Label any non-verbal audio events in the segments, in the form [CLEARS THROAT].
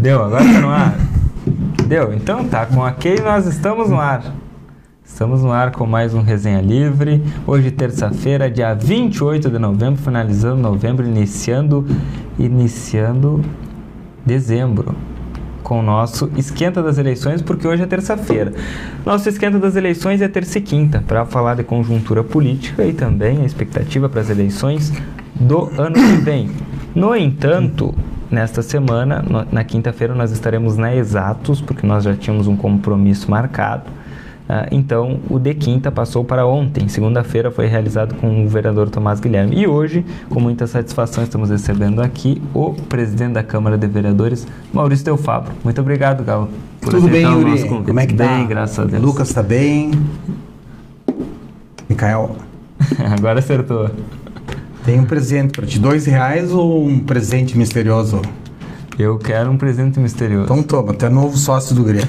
Deu, agora tá no ar. Deu, então tá, com a Key nós estamos no ar. Estamos no ar com mais um Resenha Livre. Hoje, terça-feira, dia 28 de novembro, finalizando novembro, iniciando, iniciando dezembro com o nosso esquenta das eleições, porque hoje é terça-feira. Nosso esquenta das eleições é terça e quinta, para falar de conjuntura política e também a expectativa para as eleições do ano que vem. No entanto, nesta semana, na quinta-feira, nós estaremos na Exatos, porque nós já tínhamos um compromisso marcado. Uh, então, o de quinta passou para ontem. Segunda-feira foi realizado com o vereador Tomás Guilherme. E hoje, com muita satisfação, estamos recebendo aqui o presidente da Câmara de Vereadores, Maurício Del Fabro. Muito obrigado, Galo. Tudo bem, Yuri? Como é que bem, tá? Bem, graças a Deus. Lucas está bem. Micael. [LAUGHS] Agora acertou. Tem um presente para ti. Dois reais ou um presente misterioso? Eu quero um presente misterioso. Então toma, tu é novo sócio do Grêmio.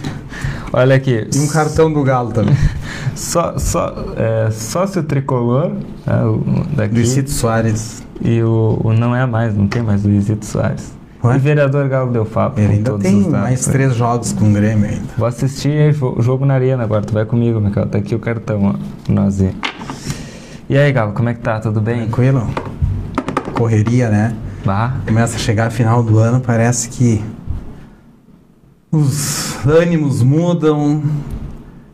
Olha aqui. E um cartão do Galo também. [LAUGHS] só, só, é, sócio tricolor é, o, daqui. Luizito Soares. E o, o, não é mais, não tem mais Luizito Soares. Ué? E vereador Galo Del Fábio. Ele ainda tem mais né? três jogos com o Grêmio ainda. Vou assistir o jogo na arena agora. Tu vai comigo, Michael. Tá aqui o cartão, ó. Nós ir. E aí, Galo, como é que tá? Tudo bem? Tranquilo. Correria, né? Bah. Começa a chegar a final do ano, parece que os ânimos mudam,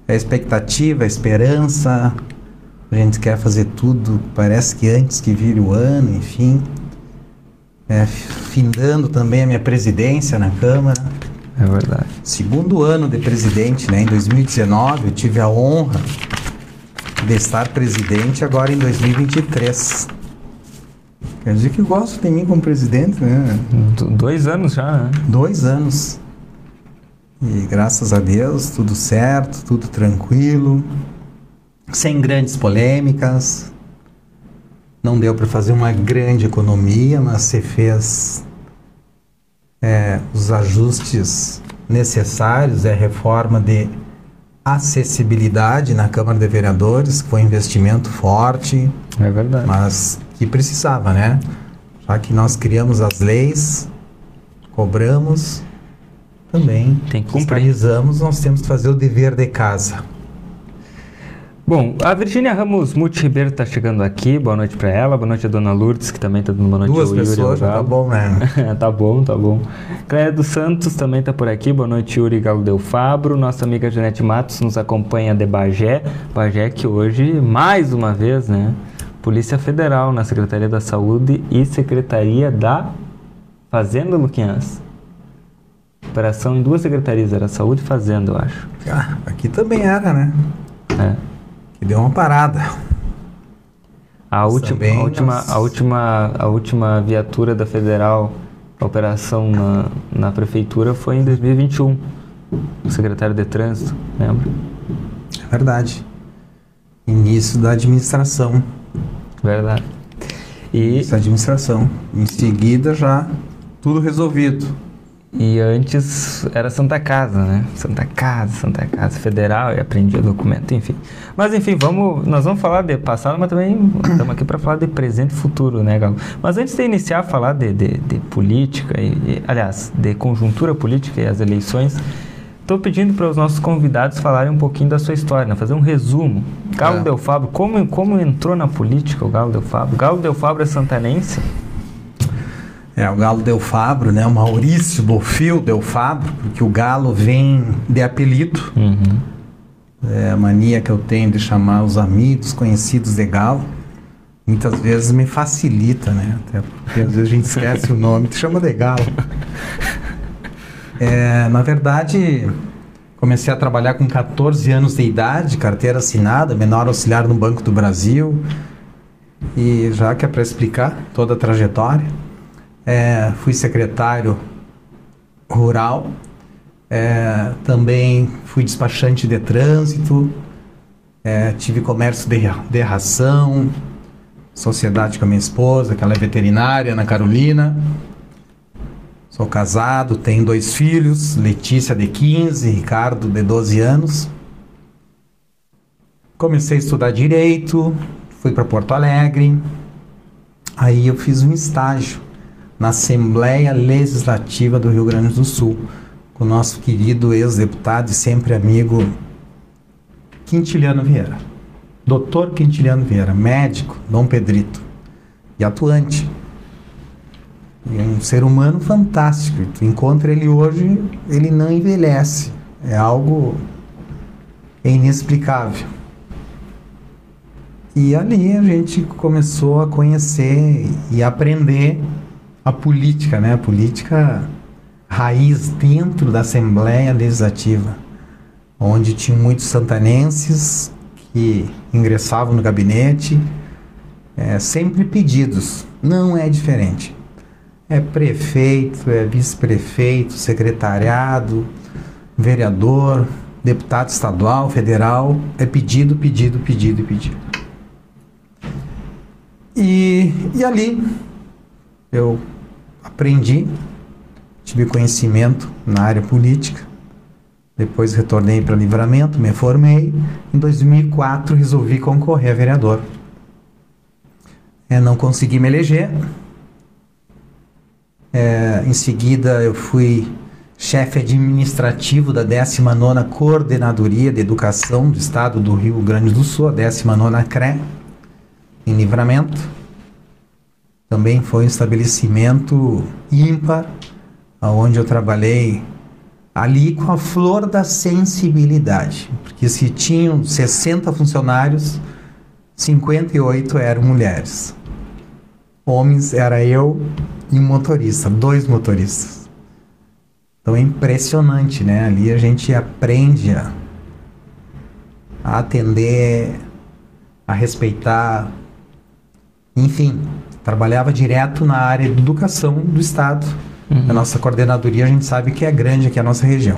a expectativa, a esperança. A gente quer fazer tudo, parece que antes que vire o ano, enfim. É, findando também a minha presidência na Câmara. É verdade. Segundo ano de presidente, né? Em 2019 eu tive a honra de estar presidente agora em 2023. Quer dizer que gosto de mim como presidente, né? Dois anos já, né? Dois anos. E graças a Deus, tudo certo, tudo tranquilo, sem grandes polêmicas. Não deu para fazer uma grande economia, mas se fez é, os ajustes necessários, é reforma de acessibilidade na Câmara de Vereadores, que foi um investimento forte. É verdade. Mas que precisava, né? Já que nós criamos as leis, cobramos, também Tem que fiscalizamos, nós temos que fazer o dever de casa. Bom, a Virgínia Ramos Muti Ribeiro está chegando aqui. Boa noite para ela. Boa noite a Dona Lourdes, que também está dando boa noite Duas ao Yuri. pessoas, tá bom, né? [LAUGHS] tá bom, tá bom. Cléia dos Santos também está por aqui. Boa noite, Yuri Galo Del Fabro. Nossa amiga Janete Matos nos acompanha de Bagé. Bagé que hoje, mais uma vez, né? Polícia Federal na Secretaria da Saúde e Secretaria da Fazenda, Luquinhas. Operação em duas secretarias, era Saúde e Fazenda, eu acho. Ah, aqui também era, né? É. Que deu uma parada. A última, a, última, a, última, a última viatura da Federal, a operação na, na prefeitura foi em 2021. O secretário de Trânsito, lembra? É verdade. Início da administração. Verdade. E Essa administração. Em seguida já tudo resolvido. E antes era Santa Casa, né? Santa Casa, Santa Casa Federal, e aprendia documento, enfim. Mas enfim, vamos, nós vamos falar de passado, mas também estamos aqui para falar de presente e futuro, né, Galo? Mas antes de iniciar a falar de, de, de política, e, e, aliás, de conjuntura política e as eleições, Estou pedindo para os nossos convidados falarem um pouquinho da sua história, né? fazer um resumo. Galo é. Del Fabro, como, como entrou na política o Galo Del Fabro? Galo Del Fabro é santanense? É, o Galo Del Fabro, né? O Maurício Bofil Del Fabro, porque o Galo vem de apelido. Uhum. É a mania que eu tenho de chamar os amigos, conhecidos de Galo. Muitas vezes me facilita, né? Até porque às vezes a gente esquece o nome, te chama de Galo. [LAUGHS] É, na verdade, comecei a trabalhar com 14 anos de idade, carteira assinada, menor auxiliar no Banco do Brasil. E já que é para explicar toda a trajetória, é, fui secretário rural, é, também fui despachante de trânsito, é, tive comércio de, de ração, sociedade com a minha esposa, que ela é veterinária, Ana Carolina. Sou casado, tenho dois filhos, Letícia de 15, Ricardo de 12 anos. Comecei a estudar direito, fui para Porto Alegre. Aí eu fiz um estágio na Assembleia Legislativa do Rio Grande do Sul, com o nosso querido ex-deputado e sempre amigo Quintiliano Vieira. Doutor Quintiliano Vieira, médico, Dom Pedrito, e atuante. É um ser humano fantástico. Tu encontra ele hoje, ele não envelhece. É algo inexplicável. E ali a gente começou a conhecer e aprender a política, né? A política raiz dentro da Assembleia Legislativa, onde tinham muitos santanenses que ingressavam no gabinete, é, sempre pedidos. Não é diferente. É prefeito, é vice-prefeito, secretariado, vereador, deputado estadual, federal, é pedido, pedido, pedido pedido. E, e ali eu aprendi, tive conhecimento na área política, depois retornei para Livramento, me formei. Em 2004 resolvi concorrer a vereador. É, não consegui me eleger. É, em seguida eu fui chefe administrativo da 19ª Coordenadoria de Educação do Estado do Rio Grande do Sul, a 19ª CRE, em Livramento. Também foi um estabelecimento ímpar, onde eu trabalhei ali com a flor da sensibilidade, porque se tinham 60 funcionários, 58 eram mulheres. Homens era eu e um motorista, dois motoristas. Então é impressionante, né? Ali a gente aprende a, a atender, a respeitar, enfim, trabalhava direto na área de educação do Estado. Uhum. A nossa coordenadoria a gente sabe que é grande aqui a nossa região.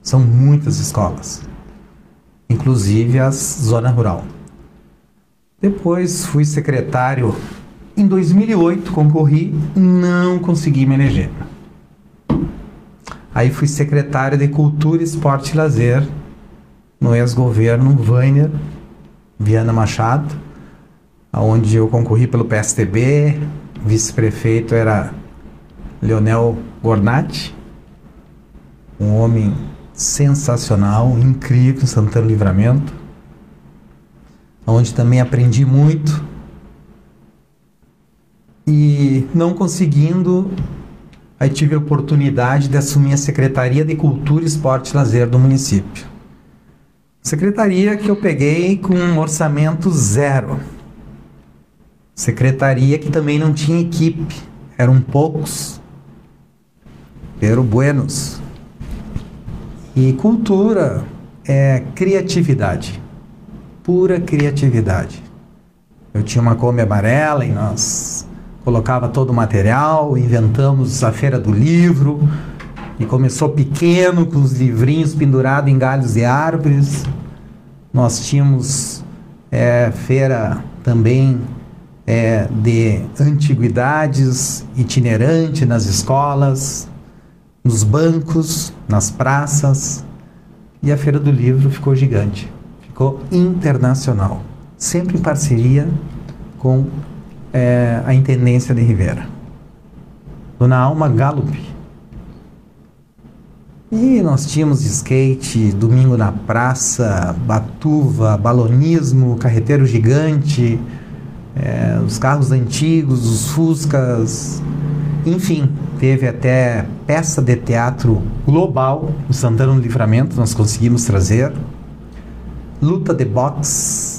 São muitas escolas, inclusive as zona rural. Depois fui secretário. Em 2008 concorri, não consegui me eleger. Aí fui secretário de Cultura, Esporte e Lazer no ex-governo Vainer Viana Machado onde eu concorri pelo PSTB, vice-prefeito era Leonel Gornati, um homem sensacional, incrível Santana Livramento, onde também aprendi muito e não conseguindo, aí tive a oportunidade de assumir a Secretaria de Cultura, Esporte e Lazer do município. Secretaria que eu peguei com um orçamento zero Secretaria que também não tinha equipe, eram poucos, eram buenos. E cultura é criatividade, pura criatividade. Eu tinha uma Kombi amarela e nós colocava todo o material, inventamos a feira do livro e começou pequeno com os livrinhos pendurados em galhos de árvores. Nós tínhamos é, feira também é, de antiguidades itinerante nas escolas, nos bancos, nas praças. E a Feira do Livro ficou gigante, ficou internacional, sempre em parceria com é, a Intendência de Rivera. Dona Alma Gallup. E nós tínhamos skate, domingo na praça, batuva, balonismo, carreteiro gigante, é, os carros antigos, os Fuscas, enfim, teve até peça de teatro global no Santana do Livramento, nós conseguimos trazer. Luta de boxe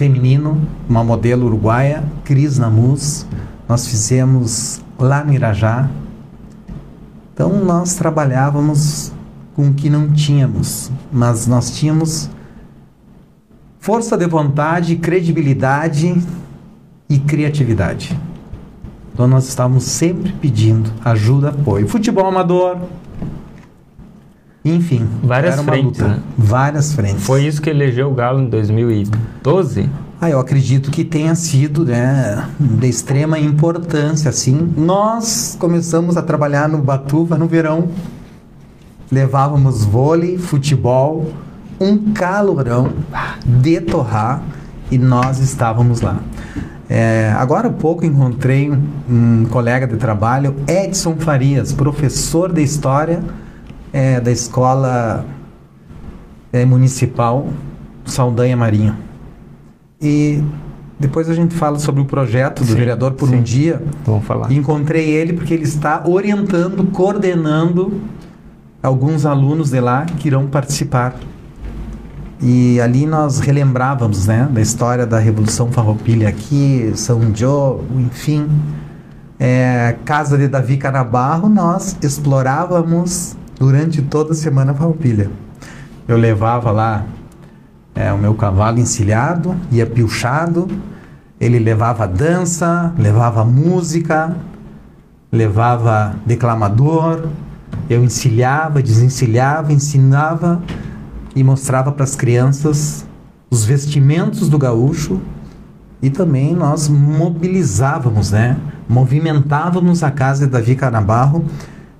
feminino, uma modelo uruguaia, Cris Namus, nós fizemos lá no Irajá. Então nós trabalhávamos com o que não tínhamos, mas nós tínhamos força de vontade, credibilidade e criatividade. Então nós estávamos sempre pedindo ajuda, apoio. Futebol amador, enfim, várias frentes, né? várias frentes. Foi isso que elegeu o Galo em 2012? Ah, eu acredito que tenha sido, né, de extrema importância, assim. Nós começamos a trabalhar no Batuva no verão. Levávamos vôlei, futebol, um calorão de torrar e nós estávamos lá. É, agora há pouco encontrei um, um, colega de trabalho, Edson Farias, professor de História é, da Escola é, Municipal Saldanha Marinho. E depois a gente fala sobre o projeto do sim, vereador por sim. um dia. Vamos falar. Encontrei ele porque ele está orientando, coordenando alguns alunos de lá que irão participar. E ali nós relembrávamos, né, da história da Revolução Farroupilha aqui, São Joe, enfim. É, casa de Davi Canabarro, nós explorávamos durante toda a semana Farroupilha. Eu levava lá é, o meu cavalo encilhado, ia pilchado, ele levava dança, levava música, levava declamador, eu encilhava, desencilhava, ensinava e mostrava para as crianças os vestimentos do gaúcho e também nós mobilizávamos, né? Movimentávamos a casa de Davi Canabarro,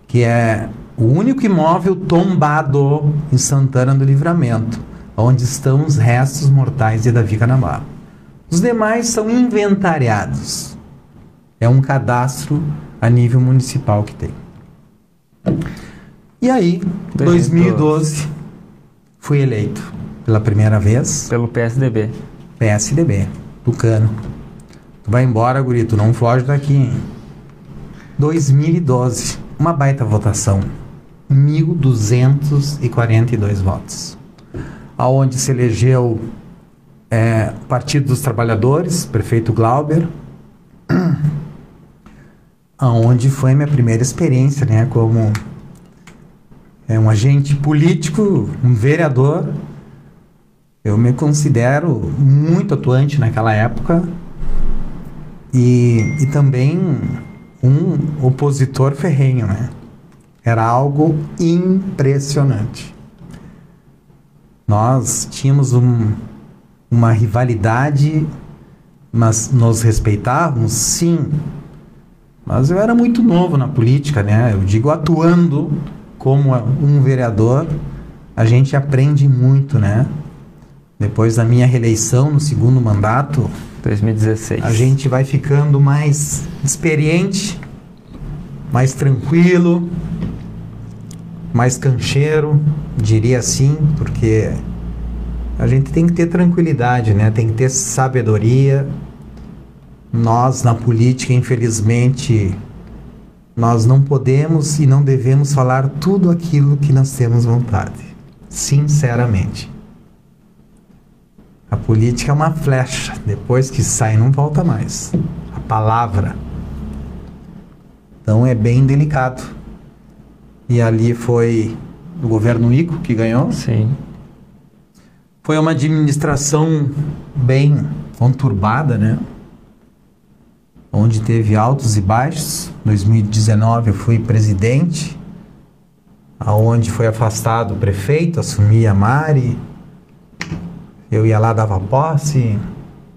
que é o único imóvel tombado em Santana do Livramento onde estão os restos mortais de Davi Canabarro. Os demais são inventariados. É um cadastro a nível municipal que tem. E aí, 2012, fui eleito pela primeira vez. Pelo PSDB. PSDB, Tucano. Tu vai embora, gurito, não foge daqui. Hein? 2012, uma baita votação. 1.242 votos aonde se elegeu é, Partido dos Trabalhadores, prefeito Glauber, [CLEARS THROAT] aonde foi minha primeira experiência, né, como é, um agente político, um vereador. Eu me considero muito atuante naquela época e, e também um opositor ferrenho, né? Era algo impressionante. Nós tínhamos um, uma rivalidade, mas nos respeitávamos, sim. Mas eu era muito novo na política, né? Eu digo atuando como um vereador, a gente aprende muito, né? Depois da minha reeleição no segundo mandato, 2016. A gente vai ficando mais experiente, mais tranquilo, mais cancheiro, diria assim, porque a gente tem que ter tranquilidade, né? Tem que ter sabedoria. Nós na política, infelizmente, nós não podemos e não devemos falar tudo aquilo que nós temos vontade. Sinceramente. A política é uma flecha, depois que sai não volta mais. A palavra. Então é bem delicado. E ali foi o governo Ico que ganhou. Sim. Foi uma administração bem conturbada, né? Onde teve altos e baixos. Em 2019 eu fui presidente, aonde foi afastado o prefeito, assumi a Mari. Eu ia lá, dava posse,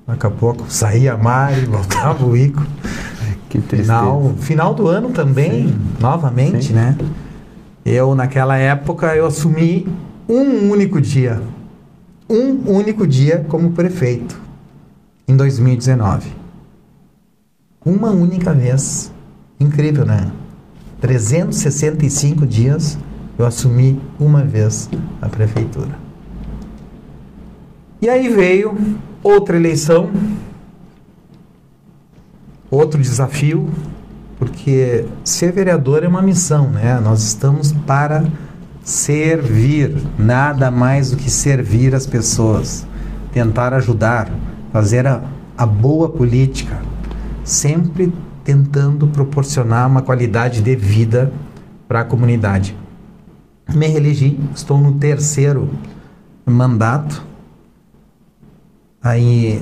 daqui a pouco saía a Mari, [LAUGHS] voltava o Ico. Que tristeza. Final, final do ano também, Sim. novamente, Sim. né? Eu, naquela época, eu assumi um único dia. Um único dia como prefeito. Em 2019. Uma única vez. Incrível, né? 365 dias eu assumi uma vez a prefeitura. E aí veio outra eleição, outro desafio, porque ser vereador é uma missão, né? Nós estamos para servir, nada mais do que servir as pessoas, tentar ajudar, fazer a, a boa política, sempre tentando proporcionar uma qualidade de vida para a comunidade. Me reelegi, estou no terceiro mandato. Aí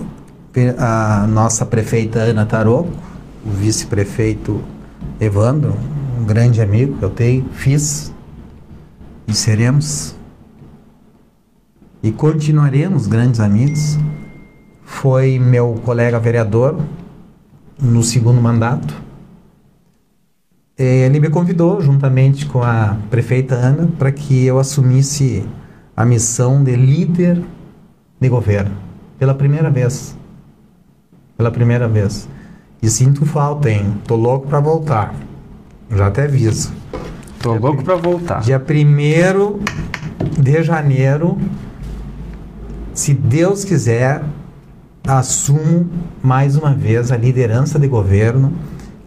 a nossa prefeita Ana Taroco o vice-prefeito Evandro, um grande amigo que eu tenho, fiz e seremos e continuaremos grandes amigos. Foi meu colega vereador no segundo mandato. Ele me convidou, juntamente com a prefeita Ana, para que eu assumisse a missão de líder de governo, pela primeira vez pela primeira vez. E sinto falta, hein? Tô louco para voltar. Já até aviso. Tô louco para voltar. Dia 1 de janeiro, se Deus quiser, assumo mais uma vez a liderança de governo,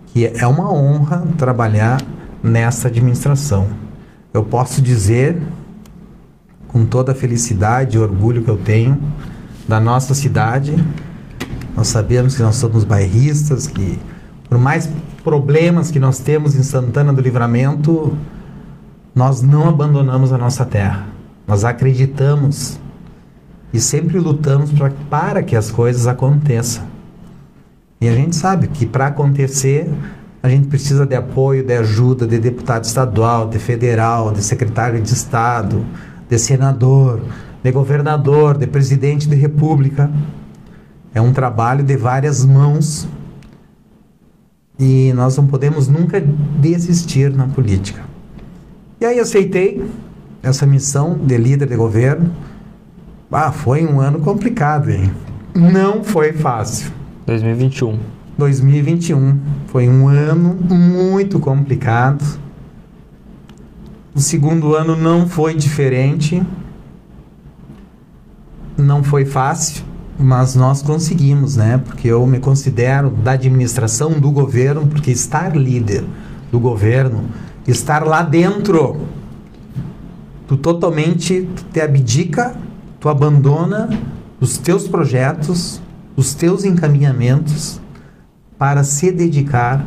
que é uma honra trabalhar nessa administração. Eu posso dizer, com toda a felicidade e orgulho que eu tenho, da nossa cidade, nós sabemos que nós somos bairristas, que por mais problemas que nós temos em Santana do Livramento, nós não abandonamos a nossa terra. Nós acreditamos e sempre lutamos pra, para que as coisas aconteçam. E a gente sabe que para acontecer, a gente precisa de apoio, de ajuda de deputado estadual, de federal, de secretário de Estado, de senador, de governador, de presidente de república. É um trabalho de várias mãos e nós não podemos nunca desistir na política. E aí aceitei essa missão de líder de governo ah, foi um ano complicado, hein? Não foi fácil. 2021. 2021 foi um ano muito complicado. O segundo ano não foi diferente. Não foi fácil, mas nós conseguimos, né? Porque eu me considero da administração do governo, porque estar líder do governo, estar lá dentro, tu totalmente te abdica tu abandona os teus projetos, os teus encaminhamentos para se dedicar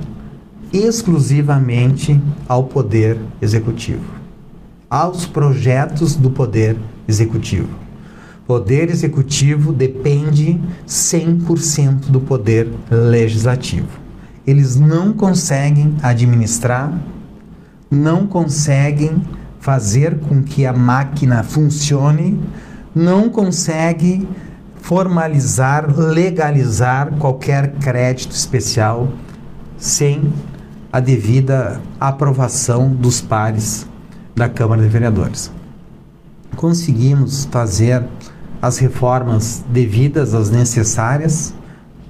exclusivamente ao poder executivo, aos projetos do poder executivo. Poder executivo depende 100% do poder legislativo. Eles não conseguem administrar, não conseguem fazer com que a máquina funcione não consegue formalizar, legalizar qualquer crédito especial sem a devida aprovação dos pares da Câmara de Vereadores. Conseguimos fazer as reformas devidas, as necessárias.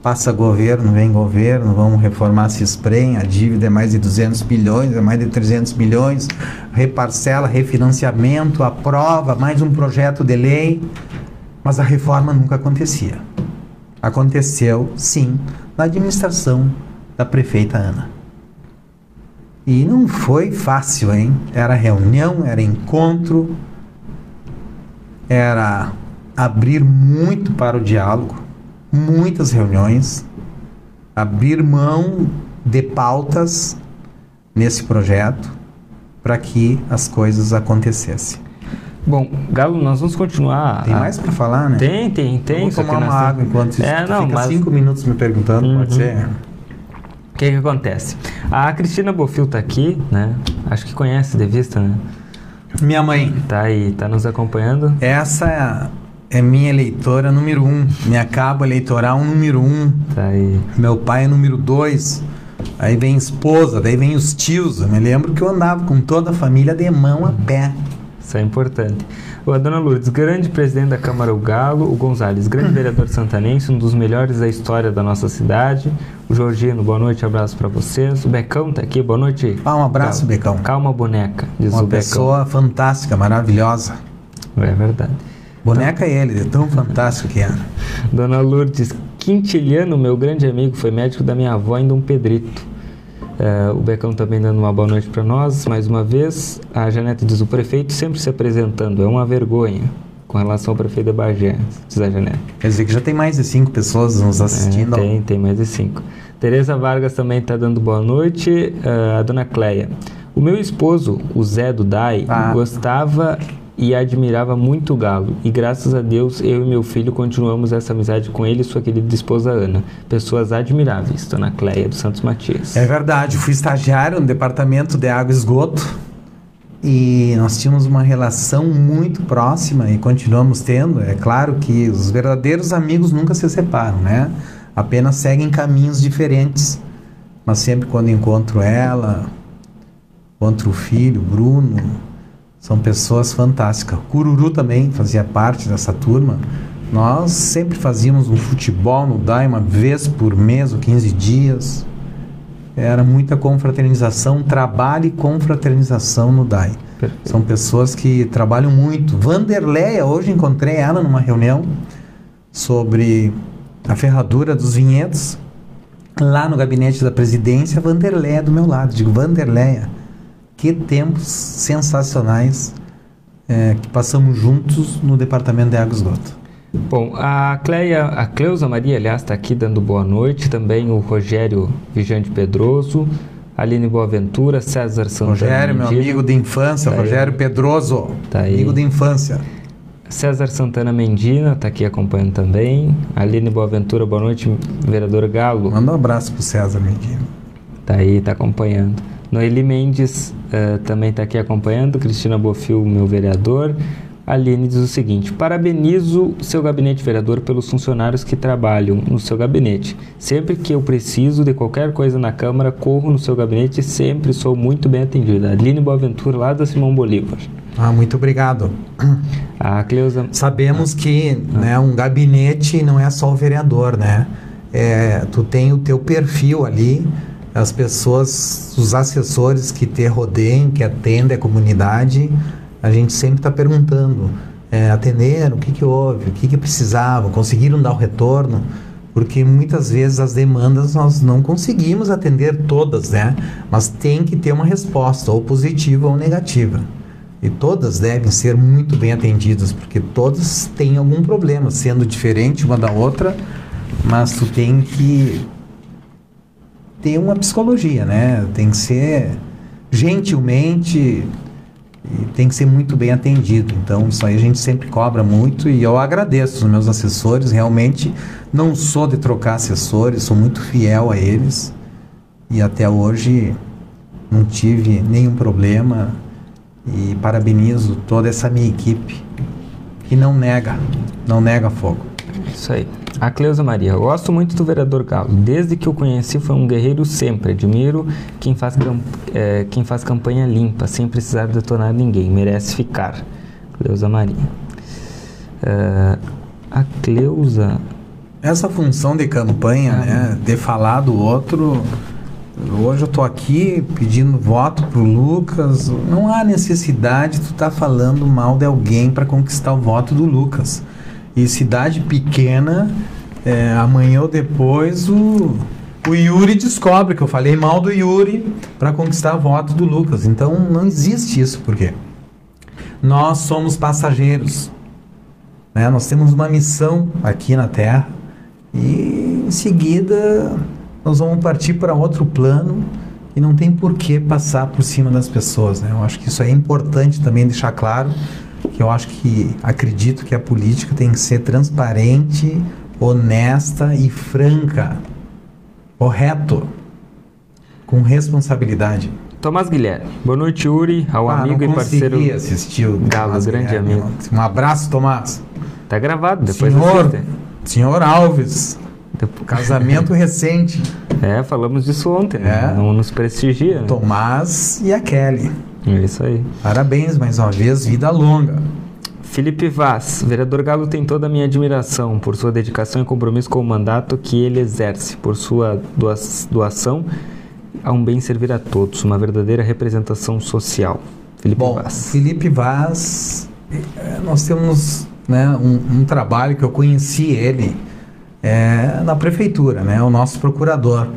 Passa governo, vem governo, vamos reformar Cisprem, a dívida é mais de 200 bilhões, é mais de 300 milhões, reparcela, refinanciamento, aprova, mais um projeto de lei, mas a reforma nunca acontecia. Aconteceu, sim, na administração da prefeita Ana. E não foi fácil, hein? Era reunião, era encontro, era abrir muito para o diálogo, muitas reuniões, abrir mão de pautas nesse projeto para que as coisas acontecessem. Bom, Galo, nós vamos continuar. Tem mais para falar, né? Tem, tem, tem. Vou tomar uma água enquanto isso. É, não, fica mas... cinco minutos me perguntando, Uhum. pode ser? O que que acontece? A Cristina Bofil tá aqui, né? Acho que conhece de vista, né? Minha mãe, Tá aí, tá nos acompanhando. essa é minha eleitora número um, minha cabo eleitoral número um, Tá aí. meu pai é número dois, aí vem esposa, daí vem os tios. Eu me lembro que eu andava com toda a família de mão a pé. Isso é importante. O a Dona Lourdes, grande presidente da Câmara o Galo, o Gonzales, grande [CLEARS THROAT] vereador santanense, um dos melhores da história da nossa cidade. O Georgino, boa noite, abraço pra vocês. O Becão tá aqui, boa noite. Ah, um abraço. Becão. Calma, boneca, diz Uma o Becão. pessoa fantástica, maravilhosa. É verdade. Boneca é ele, é tão fantástico que é. Dona Lourdes Quintiliano, meu grande amigo, foi médico da minha avó em Dom Pedrito. É, o Becão também dando uma boa noite para nós, mais uma vez. A Janete diz: o prefeito sempre se apresentando, é uma vergonha com relação ao prefeito de Bagé, diz a Janete. Quer dizer que já tem mais de cinco pessoas nos assistindo. É, tem, tem mais de cinco. Tereza Vargas também está dando boa noite. É, a dona Cleia. O meu esposo, o Zé do DAI, Ah. gostava e admirava muito o Galo. E graças a Deus, eu e meu filho continuamos essa amizade com ele e sua querida esposa Ana. Pessoas admiráveis, dona Cleia dos Santos Matias. É verdade, fui estagiário no departamento de água e esgoto e nós tínhamos uma relação muito próxima e continuamos tendo. É claro que os verdadeiros amigos nunca se separam, né? Apenas seguem caminhos diferentes. Mas sempre quando encontro ela, encontro o filho, Bruno, são pessoas fantásticas. Cururu também fazia parte dessa turma. Nós sempre fazíamos um futebol no DAI uma vez por mês ou 15 dias. Era muita confraternização, trabalho e confraternização no DAI. Perfeito. São pessoas que trabalham muito. Vanderleia, hoje encontrei ela numa reunião sobre a ferradura dos vinhedos. Lá no gabinete da presidência, Vanderleia do meu lado. Digo, Vanderleia, que tempos sensacionais é, que passamos juntos no departamento de água e esgoto. Bom, a Cleia, a Cleusa Maria, aliás, está aqui dando boa noite. Também o Rogério Vigante Pedroso, Aline Boaventura, César Santana. Rogério, meu amigo de infância, Tá aí. Rogério Pedroso, Tá aí. amigo de infância. César Santana Mendina está aqui acompanhando também. Aline Boaventura, boa noite. Vereador Galo, Manda um abraço pro César Medina. tá aí, tá acompanhando. Noeli Mendes eh, também está aqui acompanhando. Cristina Bofil, meu vereador. Aline diz o seguinte: parabenizo seu gabinete vereador pelos funcionários que trabalham no seu gabinete. Sempre que eu preciso de qualquer coisa na Câmara, corro no seu gabinete e sempre sou muito bem atendida. Aline Boaventura, lá da Simão Bolívar. Ah, muito obrigado. A Cleusa. Sabemos que né, um gabinete não é só o vereador, né? É, tu tem o teu perfil ali, as pessoas, os assessores que te rodeiam, que atendem a comunidade, a gente sempre está perguntando, é, atenderam, o que, que houve, o que, que precisavam, conseguiram dar o retorno? Porque muitas vezes as demandas nós não conseguimos atender todas, né? Mas tem que ter uma resposta, ou positiva ou negativa. E todas devem ser muito bem atendidas, porque todas têm algum problema, sendo diferente uma da outra, mas tu tem que ter uma psicologia, né? Tem que ser gentilmente e tem que ser muito bem atendido. Então, isso aí a gente sempre cobra muito e eu agradeço os meus assessores. Realmente não sou de trocar assessores, sou muito fiel a eles e até hoje não tive nenhum problema e parabenizo toda essa minha equipe que não nega, não nega fogo. Isso aí. A Cleusa Maria, gosto muito do vereador Galo. Desde que o conheci, foi um guerreiro sempre. Admiro quem faz, eh, quem faz campanha limpa, sem precisar detonar ninguém. Merece ficar. Cleusa Maria. Eh, a Cleusa. Essa função de campanha, Ah, né, de falar do outro, hoje eu tô aqui pedindo voto pro Lucas, não há necessidade de tu tá falando mal de alguém para conquistar o voto do Lucas. E cidade pequena, é, amanhã ou depois o, o Yuri descobre que eu falei mal do Yuri para conquistar voto do Lucas. Então não existe isso, por quê? Nós somos passageiros. né? Nós temos uma missão aqui na Terra e em seguida nós vamos partir para outro plano e não tem por que passar por cima das pessoas. Né? Eu acho que isso é importante também deixar claro que eu acho que acredito que a política tem que ser transparente, honesta e franca, correto, com responsabilidade. Tomás Guilherme. Boa noite, Yuri, ao Ah, amigo e parceiro. assistir o Galo, Tomás grande Guilherme amigo. Um abraço, Tomás. Tá gravado, depois senhor, senhor Alves, Depo- casamento [LAUGHS] recente. É, falamos disso ontem, né? É. Não nos prestigia. Né? Tomás e a Kelly. É isso aí. Parabéns mais uma vez, vida longa. Felipe Vaz, vereador Galo tem toda a minha admiração por sua dedicação e compromisso com o mandato que ele exerce, por sua doa- doação a um bem servir a todos, uma verdadeira representação social. Felipe Bom, Vaz. Felipe Vaz, eh, nós temos né, um, um trabalho que eu conheci ele eh, na prefeitura, né, o nosso procurador.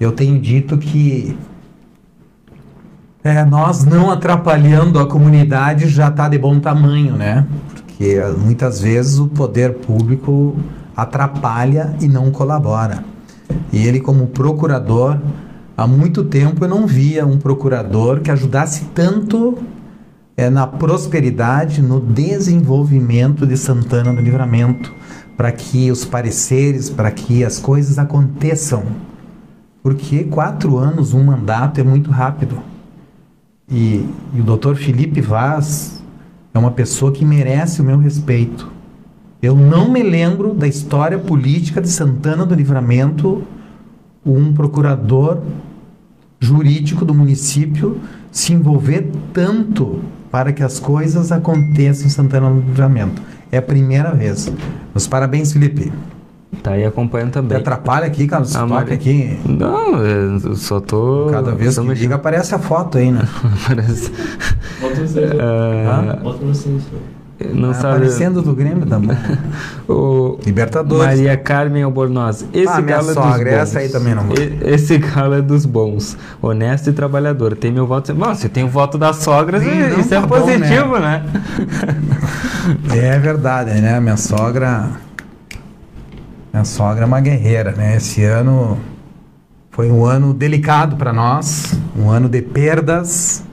Eu tenho dito que eh, nós não atrapalhando a comunidade já está de bom tamanho, né? Porque muitas vezes o poder público atrapalha e não colabora. E ele, como procurador, há muito tempo eu não via um procurador que ajudasse tanto é, na prosperidade, no desenvolvimento de Santana do Livramento, para que os pareceres, para que as coisas aconteçam. Porque quatro anos, um mandato é muito rápido. E, e o doutor Felipe Vaz é uma pessoa que merece o meu respeito. Eu não me lembro da história política de Santana do Livramento um procurador jurídico do município se envolver tanto para que as coisas aconteçam em Santana do Livramento. É a primeira vez. Meus parabéns, Felipe. Tá aí acompanhando Te também. atrapalha aqui, Carlos? Ah, Toque mas- aqui. Não, eu só tô. Cada vez que mexendo. liga aparece a foto aí, né? [LAUGHS] Parece- Bota no sensor. Ah, Bota no sensor. não Tá sabe. aparecendo do Grêmio, tá bom. [LAUGHS] O Libertadores. Maria Carmen Albornoz. Esse Ah, minha galo é sogra, dos bons. essa aí também não. E- Esse galo é dos bons. Honesto e trabalhador. Tem meu voto. Bom, se tem o voto das sogras, Sim, não, isso tá é bom, positivo, né? [LAUGHS] É verdade, né? Minha sogra. Minha sogra é uma guerreira, né? Esse ano foi um ano delicado para nós, um ano de perdas.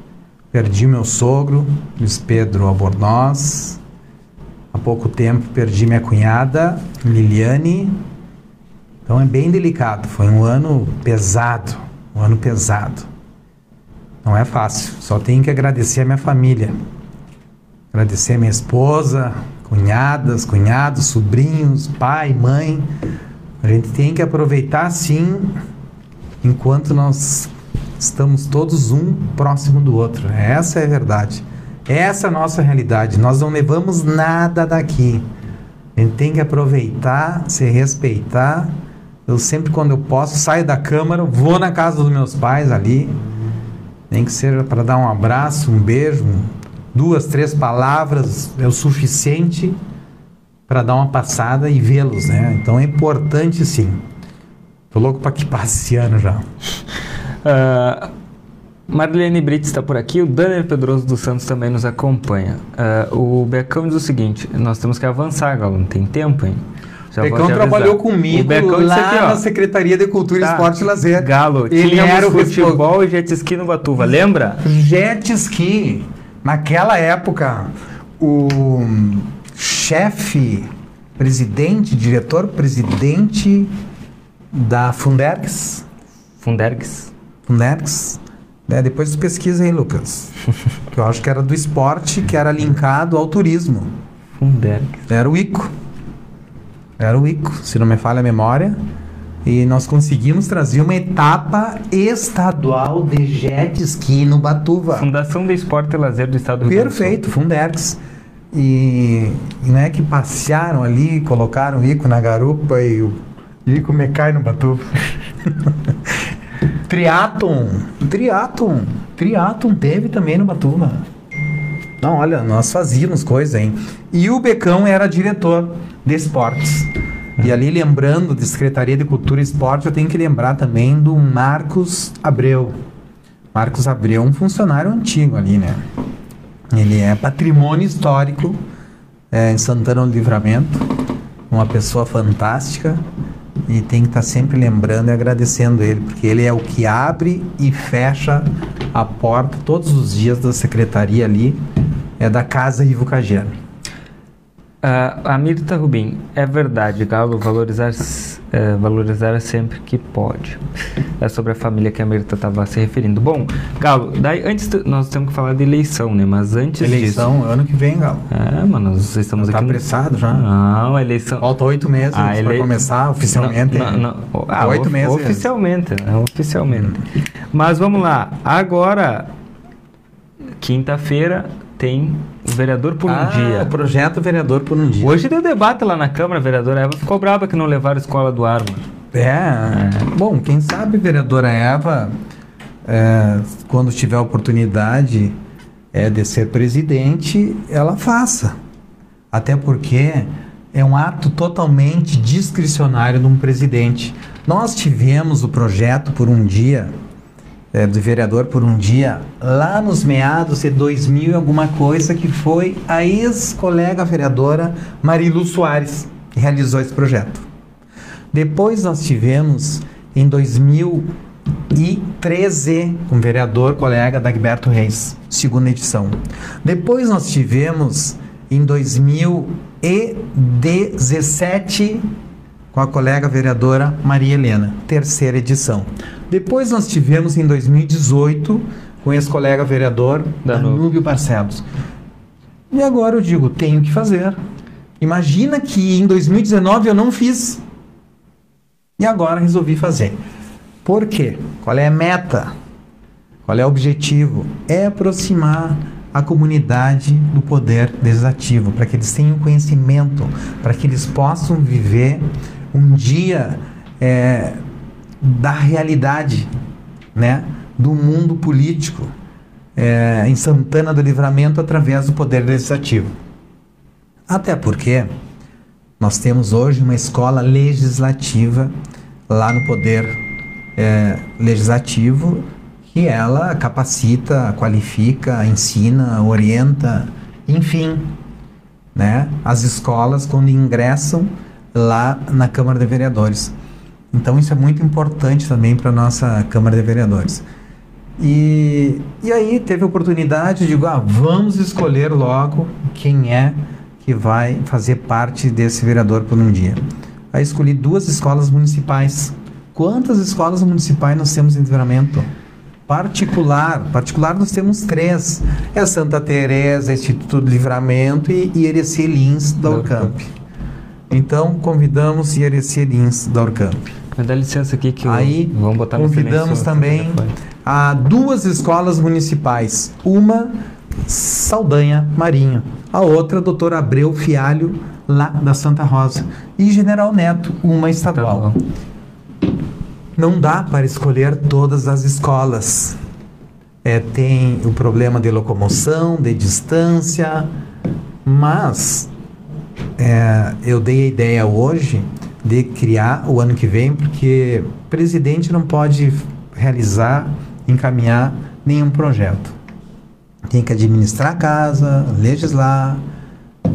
Perdi meu sogro, Luiz Pedro Albornoz. Há pouco tempo perdi minha cunhada, Liliane. Então é bem delicado. Foi um ano pesado, um ano pesado. Não é fácil. Só tenho que agradecer a minha família. Agradecer a minha esposa, cunhadas, cunhados, sobrinhos, pai, mãe. A gente tem que aproveitar sim enquanto nós estamos todos um próximo do outro. Essa é a verdade. Essa é a nossa realidade. Nós não levamos nada daqui. A gente tem que aproveitar, se respeitar. Eu sempre, quando eu posso, saio da câmara, vou na casa dos meus pais ali. Nem que seja para dar um abraço, um beijo, um- duas, três palavras é o suficiente para dar uma passada e vê-los, né? Então é importante sim. Tô louco para que passe esse ano já. [LAUGHS] Ah, Marlene Brits está por aqui, o Daniel Pedroso dos Santos também nos acompanha. Ah, o Becão diz o seguinte: nós temos que avançar, Galo, não tem tempo, hein? Já Becão trabalhou comigo o Becão lá disse aqui, na Secretaria de Cultura, tá, Esporte e Lazer. Galo, Ele era o futebol e jet ski no Batuva, lembra? Jet ski. Naquela época, o chefe, presidente, diretor-presidente da Fundergs, Fundergs. Fundergs, né? depois tu pesquisa aí, Lucas, [LAUGHS] que eu acho que era do esporte, que era linkado ao turismo. Fundergs. Era o ICO. Era o ICO, se não me falha a memória. E nós conseguimos trazer uma etapa estadual de jet ski no Batuva. Fundação de Esporte e Lazer do Estado do Rio. Perfeito, Fundergs. E, e não é que passearam ali, colocaram o Ico na garupa e o Ico me cai no Batuva. [LAUGHS] Triaton, Triaton, Triaton teve também no Batuva. Não, olha, nós fazíamos coisa, hein? E o Becão era diretor de esportes. E ali, lembrando de Secretaria de Cultura e Esporte, eu tenho que lembrar também do Marcos Abreu. Marcos Abreu é um funcionário antigo ali, né? Ele é patrimônio histórico é, em Santana do Livramento. Uma pessoa fantástica. E tem que estar sempre lembrando e agradecendo ele, porque ele é o que abre e fecha a porta todos os dias da secretaria ali. É da Casa Ivo Cageno. Ah, a Mirta Rubim, é verdade, Galo, valorizar, eh, valorizar sempre que pode. É sobre a família que a Mirta estava se referindo. Bom, Galo, daí antes nós temos que falar de eleição, né? Mas antes Eleição ano que vem, Galo. disso. É, mano, nós estamos Tá aqui. no- apressado já? Não, a eleição. Falta oito meses Ah, para ele- começar oficialmente. Não, não, não. Ah, Oito meses. Oficialmente, né? oficialmente. Mas vamos lá. Agora, quinta-feira, tem o vereador por um Ah, dia. o projeto vereador por um dia. Hoje deu debate lá na Câmara, a vereadora Eva ficou brava que não levaram a escola do ar, mano. É. Bom, quem sabe, vereadora Eva, é, quando tiver a oportunidade é, de ser presidente, ela faça. Até porque é um ato totalmente discricionário de um presidente. Nós tivemos o projeto por um dia, é, do vereador por um dia, lá nos meados de 2000 e alguma coisa, que foi a ex-colega vereadora Marilu Soares que realizou esse projeto. Depois nós tivemos em 2013 com o vereador colega Dagberto Reis, segunda edição. Depois nós tivemos em 2017 com a colega vereadora Maria Helena, terceira edição. Depois nós tivemos em 2018 com esse colega vereador Danúbio. Danúbio Barcelos. E agora eu digo, tenho que fazer. Imagina que em 2019 eu não fiz. E agora resolvi fazer. Por quê? Qual é a meta? Qual é o objetivo? É aproximar a comunidade do poder legislativo, para que eles tenham conhecimento, para que eles possam viver um dia é, da realidade, né, do mundo político é, em Santana do Livramento através do poder legislativo. Até porque nós temos hoje uma escola legislativa lá no poder é, legislativo que ela capacita, qualifica, ensina, orienta, enfim, né? As escolas quando ingressam lá na Câmara de Vereadores. Então isso é muito importante também para a nossa Câmara de Vereadores. E, e aí teve a oportunidade, digo, ah, vamos escolher logo quem é que vai fazer parte desse vereador por um dia. Aí escolhi duas escolas municipais. Quantas escolas municipais nós temos em livramento? Particular, particular nós temos três. É Santa Teresa, Instituto do Livramento e Irecê Lins da. Então convidamos Irecê Lins da Urcamp. Mas dá licença aqui que Aí eu, vamos botar convidamos também a duas escolas municipais. Uma Saldanha Marinho, a outra Doutor Abreu Fialho lá da Santa Rosa e General Neto, uma estadual. Tá Não dá para escolher todas as escolas. É, tem o problema de locomoção, de distância, mas é, eu dei a ideia hoje de criar o ano que vem, porque presidente não pode realizar, encaminhar nenhum projeto. Tem que administrar a casa, legislar,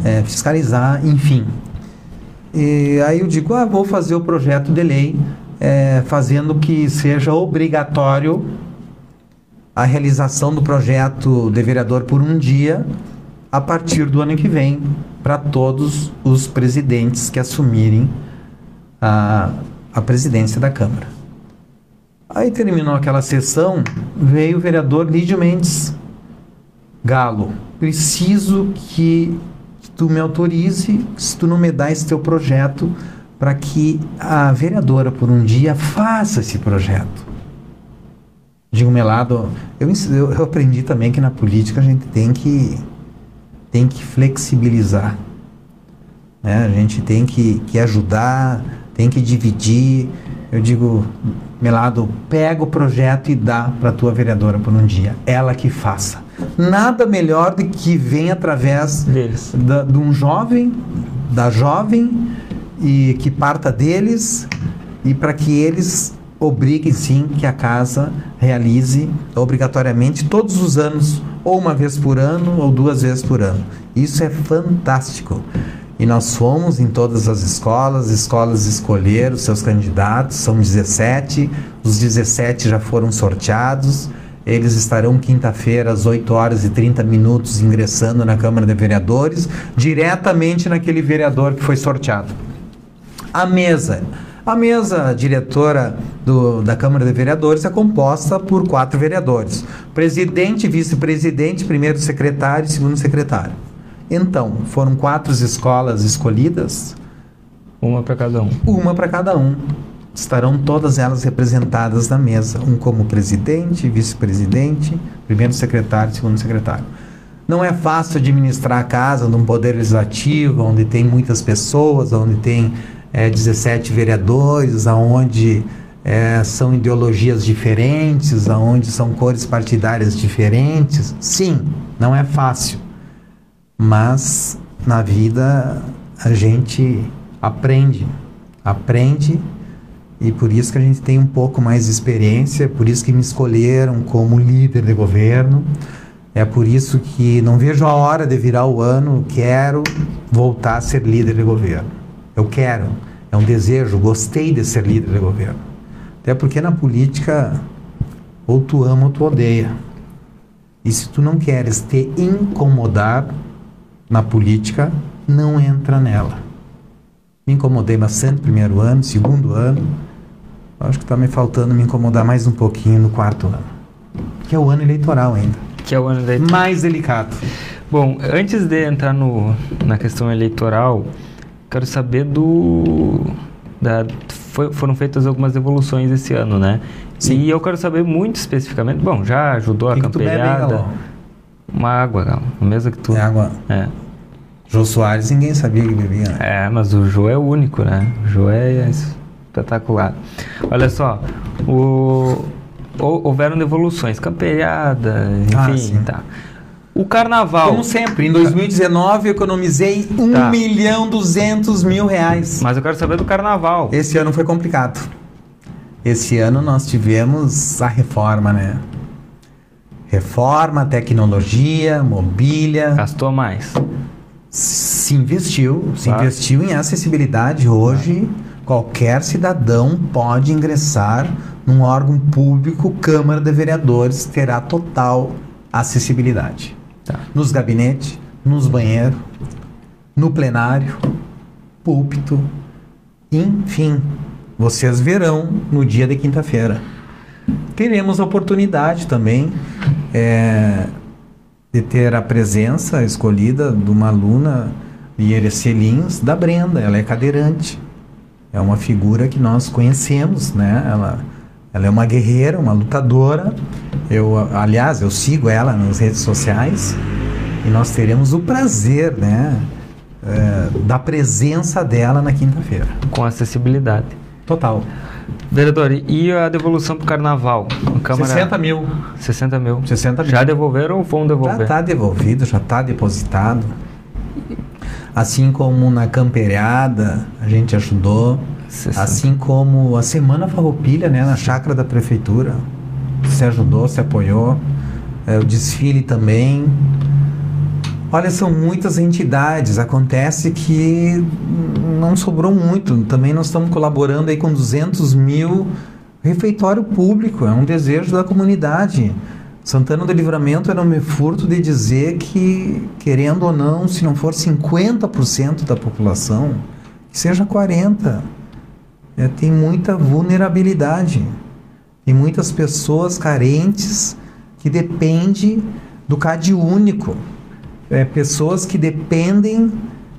é, fiscalizar, enfim. E aí eu digo, ah, vou fazer o projeto de lei é, fazendo que seja obrigatório a realização do projeto de vereador por um dia a partir do ano que vem para todos os presidentes que assumirem a, a presidência da Câmara. Aí terminou aquela sessão, veio o vereador Lídio Mendes Galo. Preciso que tu me autorize, se tu não me dá esse teu projeto, para que a vereadora, por um dia, faça esse projeto. Digo, Melado, eu, eu aprendi também que na política a gente tem que, tem que flexibilizar. Né? A gente tem que, que ajudar, tem que dividir. Eu digo, Melado, pega o projeto e dá para a tua vereadora por um dia. Ela que faça nada melhor do que vem através deles. Da, de um jovem, da jovem, e que parta deles, e para que eles obriguem sim que a casa realize obrigatoriamente todos os anos, ou uma vez por ano, ou duas vezes por ano. Isso é fantástico. E nós fomos em todas as escolas, escolas escolheram seus candidatos, são 17, os 17 já foram sorteados. Eles estarão quinta-feira às 8 horas e 30 minutos ingressando na Câmara de Vereadores, diretamente naquele vereador que foi sorteado. A mesa. A mesa diretora do, da Câmara de Vereadores é composta por quatro vereadores: presidente, vice-presidente, primeiro secretário e segundo secretário. Então, foram quatro escolas escolhidas. Uma para cada um. Uma para cada um estarão todas elas representadas na mesa, um como presidente, vice-presidente, primeiro secretário, segundo secretário. Não é fácil administrar a casa num poder legislativo, onde tem muitas pessoas, onde tem é, 17 vereadores, aonde é, são ideologias diferentes, aonde são cores partidárias diferentes. Sim, não é fácil. Mas na vida a gente aprende, aprende e por isso que a gente tem um pouco mais de experiência, por isso que me escolheram como líder de governo. É por isso que não vejo a hora de virar o ano, quero voltar a ser líder de governo. Eu quero, é um desejo, gostei de ser líder de governo. Até porque na política ou tu ama ou tu odeia. E se tu não queres te incomodar na política, não entra nela. Me incomodei bastante no primeiro ano, segundo ano Acho que está me faltando me incomodar mais um pouquinho no quarto ano. Que é o ano eleitoral ainda. Que é o ano eleitoral. Mais delicado. Bom, antes de entrar no, na questão eleitoral, quero saber do. Da, foi, foram feitas algumas evoluções esse ano, né? Sim. E eu quero saber muito especificamente. Bom, já ajudou a campeada. Uma água, cara. A mesma que tu. É água. É. Jô Soares ninguém sabia que bebia. né? É, mas o Jô é único, né? O Jô é espetacular. Olha só, o, hou- houveram devoluções, camperiada, Ah, enfim, sim. tá. O carnaval, Como sempre, em 2019 eu economizei 1 Tá. milhão 200 mil reais. mas eu quero saber do carnaval. Esse ano foi complicado. Esse ano nós tivemos a reforma, né? Reforma, tecnologia, mobília. Gastou mais. Se investiu, se Claro. investiu em acessibilidade. Hoje, qualquer cidadão pode ingressar num órgão público, Câmara de Vereadores, terá total acessibilidade. Tá. Nos gabinetes, nos banheiros, no plenário, púlpito, enfim. Vocês verão no dia de quinta-feira. Teremos a oportunidade também é, de ter a presença escolhida de uma aluna de Irecê Lins, da Brenda. Ela é cadeirante. É uma figura que nós conhecemos, né? Ela, ela é uma guerreira, uma lutadora. Eu, aliás, eu sigo ela nas redes sociais e nós teremos o prazer, né? é, da presença dela na quinta-feira. Com acessibilidade. Total. Vereador, e a devolução pro carnaval? A Câmara... 60 mil. 60 mil. 60 mil. Já devolveram ou vão Já devolver? está devolvido, já está depositado. Assim como na camperiada a gente ajudou. 60. Assim como a Semana Farroupilha, né, na chácara da prefeitura. Se ajudou, se apoiou. É, o desfile também. Olha, são muitas entidades. Acontece que não sobrou muito. Também nós estamos colaborando aí com 200 mil refeitório público. É um desejo da comunidade. Santana do Livramento era me furto de dizer que, querendo ou não, se não for 50% da população, que seja 40%. É, tem muita vulnerabilidade. Tem muitas pessoas carentes que dependem do CAD único. É, pessoas que dependem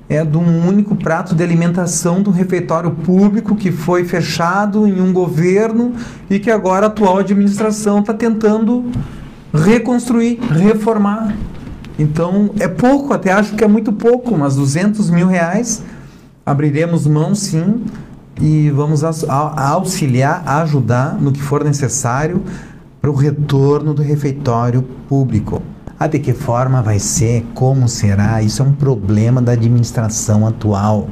é, de um único prato de alimentação do refeitório público que foi fechado em um governo e que agora a atual administração está tentando reconstruir, reformar. Então é pouco, até acho que é muito pouco, mas 200 mil reais abriremos mão sim e vamos a- auxiliar, ajudar no que for necessário para o retorno do refeitório público. Ah, de que forma vai ser, como será, isso é um problema da administração atual.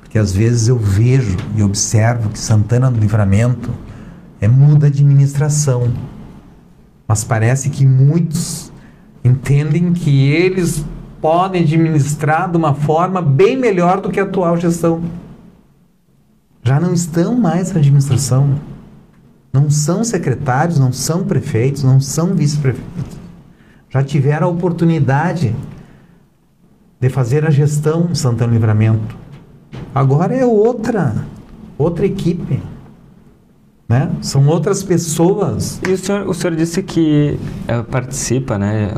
Porque às vezes eu vejo e observo que Santana do Livramento é muda a administração. Mas parece que muitos entendem que eles podem administrar de uma forma bem melhor do que a atual gestão. Já não estão mais na administração. Não são secretários, não são prefeitos, não são vice-prefeitos. Já tiveram a oportunidade de fazer a gestão Santana Livramento. Agora é outra, outra equipe. Né? São outras pessoas. E o senhor, o senhor disse que eh, participa, né?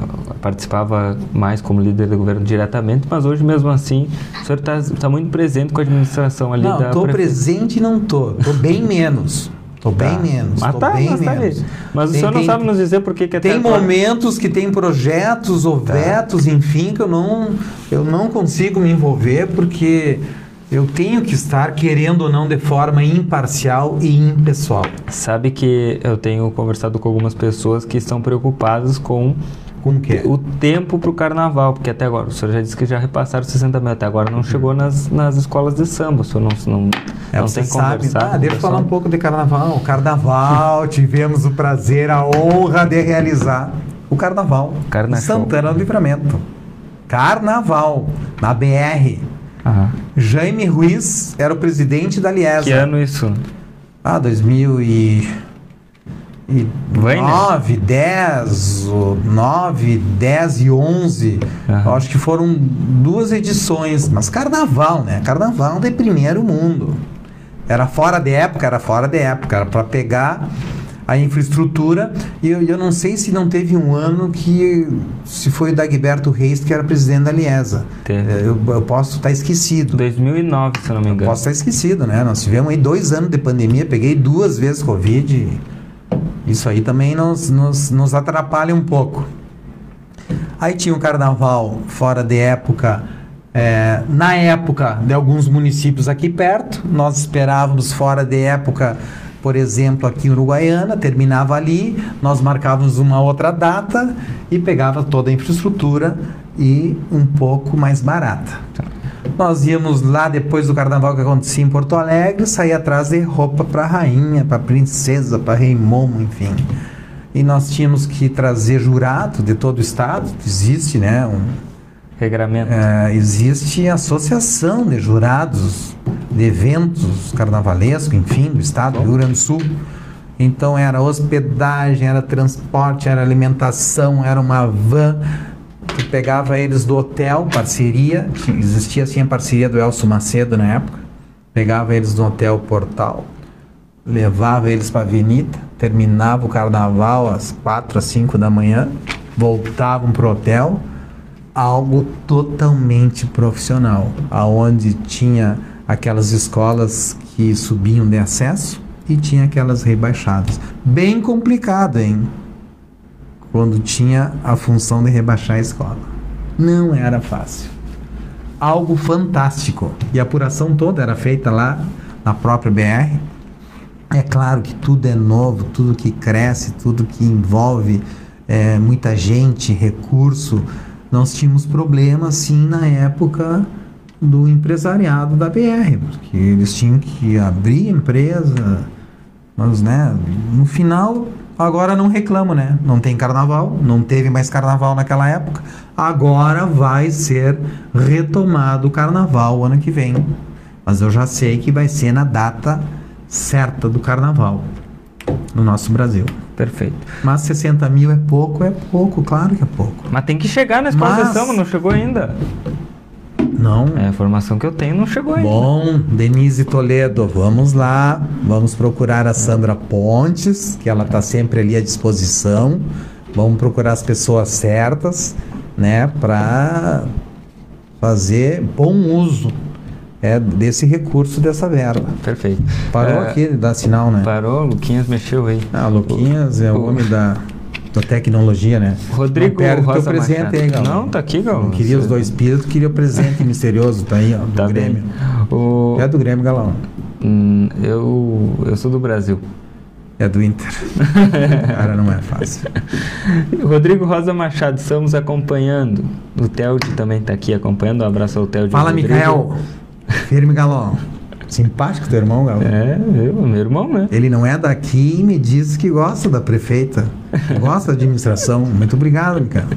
Participava mais como líder do governo diretamente, mas hoje mesmo assim o senhor está muito presente com a administração ali Não, da estou prefe- presente e não estou. Estou bem [LAUGHS] menos. Estou Tá. bem menos. Mas tá, bem mas tá menos. Mas o Tem- senhor não tem- sabe nos dizer por que até Tem agora- momentos que tem projetos ou Tá. vetos, enfim, que eu não, eu não consigo me envolver porque eu tenho que estar, querendo ou não, de forma imparcial e impessoal. Sabe que eu tenho conversado com algumas pessoas que estão preocupadas com Como que é? o tempo para o carnaval, porque até agora, o senhor já disse que já repassaram 60 mil, até agora não chegou nas, nas escolas de samba, o senhor não, não, É, não você tem sabe. Ah, com o deixa eu falar um pouco de carnaval. Carnaval, tivemos o prazer, a honra de realizar o carnaval. Carna em show. Santana do Livramento. Carnaval, na BR. Aham. Jaime Ruiz era o presidente da Liesa. Que ano isso? Ah, 2000 e... e Vai, né? 9, 10, o 9, 10 e 11. Aham. Eu acho que foram duas edições. Mas carnaval, né? Carnaval de primeiro mundo. Era fora de época, era fora de época. Era para pegar a infraestrutura. E eu, eu não sei se não teve um ano que. Se foi o Dagberto Reis que era presidente da Liesa. Teve. Eu, eu posso estar esquecido. 2009, se eu não me engano. Posso estar esquecido, né? Nós tivemos aí dois anos de pandemia, peguei duas vezes Covid. Isso aí também nos, nos, nos atrapalha um pouco. Aí tinha o carnaval fora de época, é, na época de alguns municípios aqui perto. Nós esperávamos fora de época, por exemplo, aqui em Uruguaiana, terminava ali, nós marcávamos uma outra data e pegava toda a infraestrutura e um pouco mais barata. Nós íamos lá depois do carnaval que acontecia em Porto Alegre, sair atrás de roupa para rainha, para princesa, para rei momo, enfim. E nós tínhamos que trazer jurado de todo o estado, existe, né, um Regramento. é, existe associação de jurados de eventos carnavalescos, enfim, do estado do Rio Grande do Sul. Então era hospedagem, era transporte, era alimentação, era uma van que pegava eles do hotel, parceria, existia assim a parceria do Elcio Macedo na época. Pegava eles do hotel Portal, levava eles para a avenida, terminava o carnaval às quatro, às cinco da manhã, voltavam pro hotel, algo totalmente profissional, aonde tinha aquelas escolas que subiam de acesso e tinha aquelas rebaixadas. Bem complicado, hein? Quando tinha a função de rebaixar a escola. Não era fácil. Algo fantástico. E a apuração toda era feita lá na própria BR. É claro que tudo é novo, tudo que cresce, tudo que envolve é, muita gente, recurso. Nós tínhamos problemas, sim, na época do empresariado da BR, porque eles tinham que abrir empresa, mas, né, no final, agora não reclamo, né? Não tem carnaval, não teve mais carnaval naquela época. Agora vai ser retomado o carnaval ano que vem. Mas eu já sei que vai ser na data certa do carnaval no nosso Brasil. Perfeito. Mas 60 mil é pouco, é pouco, claro que é pouco. Mas tem que chegar na escola Mas- não chegou ainda. Não. É, a informação que eu tenho não chegou ainda. Bom, Denise Toledo, vamos lá. Vamos procurar a Sandra Pontes, que ela está sempre ali à disposição. Vamos procurar as pessoas certas, né, para fazer bom uso é, desse recurso, dessa verba. Perfeito. Parou É, aqui, dá sinal, né? Parou, Luquinhas mexeu aí. Ah, Luquinhas é o o- homem da, da tecnologia, né? Rodrigo Não perde teu Rosa presente Machado. aí, Galo. Não, tá aqui, Galo. Não queria os dois tu queria o presente [LAUGHS] misterioso, tá aí, ó, do Tá. Grêmio. O... É do Grêmio, Galão. Hum, eu, eu sou do Brasil. É do Inter. [LAUGHS] Cara, não é fácil. Rodrigo Rosa Machado, estamos acompanhando. O Telde também está aqui acompanhando. Um abraço ao Telde. Fala, Rodrigo. Mikael. Firme, Galão. Simpático teu irmão, Galão. É, eu, meu irmão, né? Ele não é daqui e me diz que gosta da prefeita. Gosta da administração. Muito obrigado, Mikael. [LAUGHS]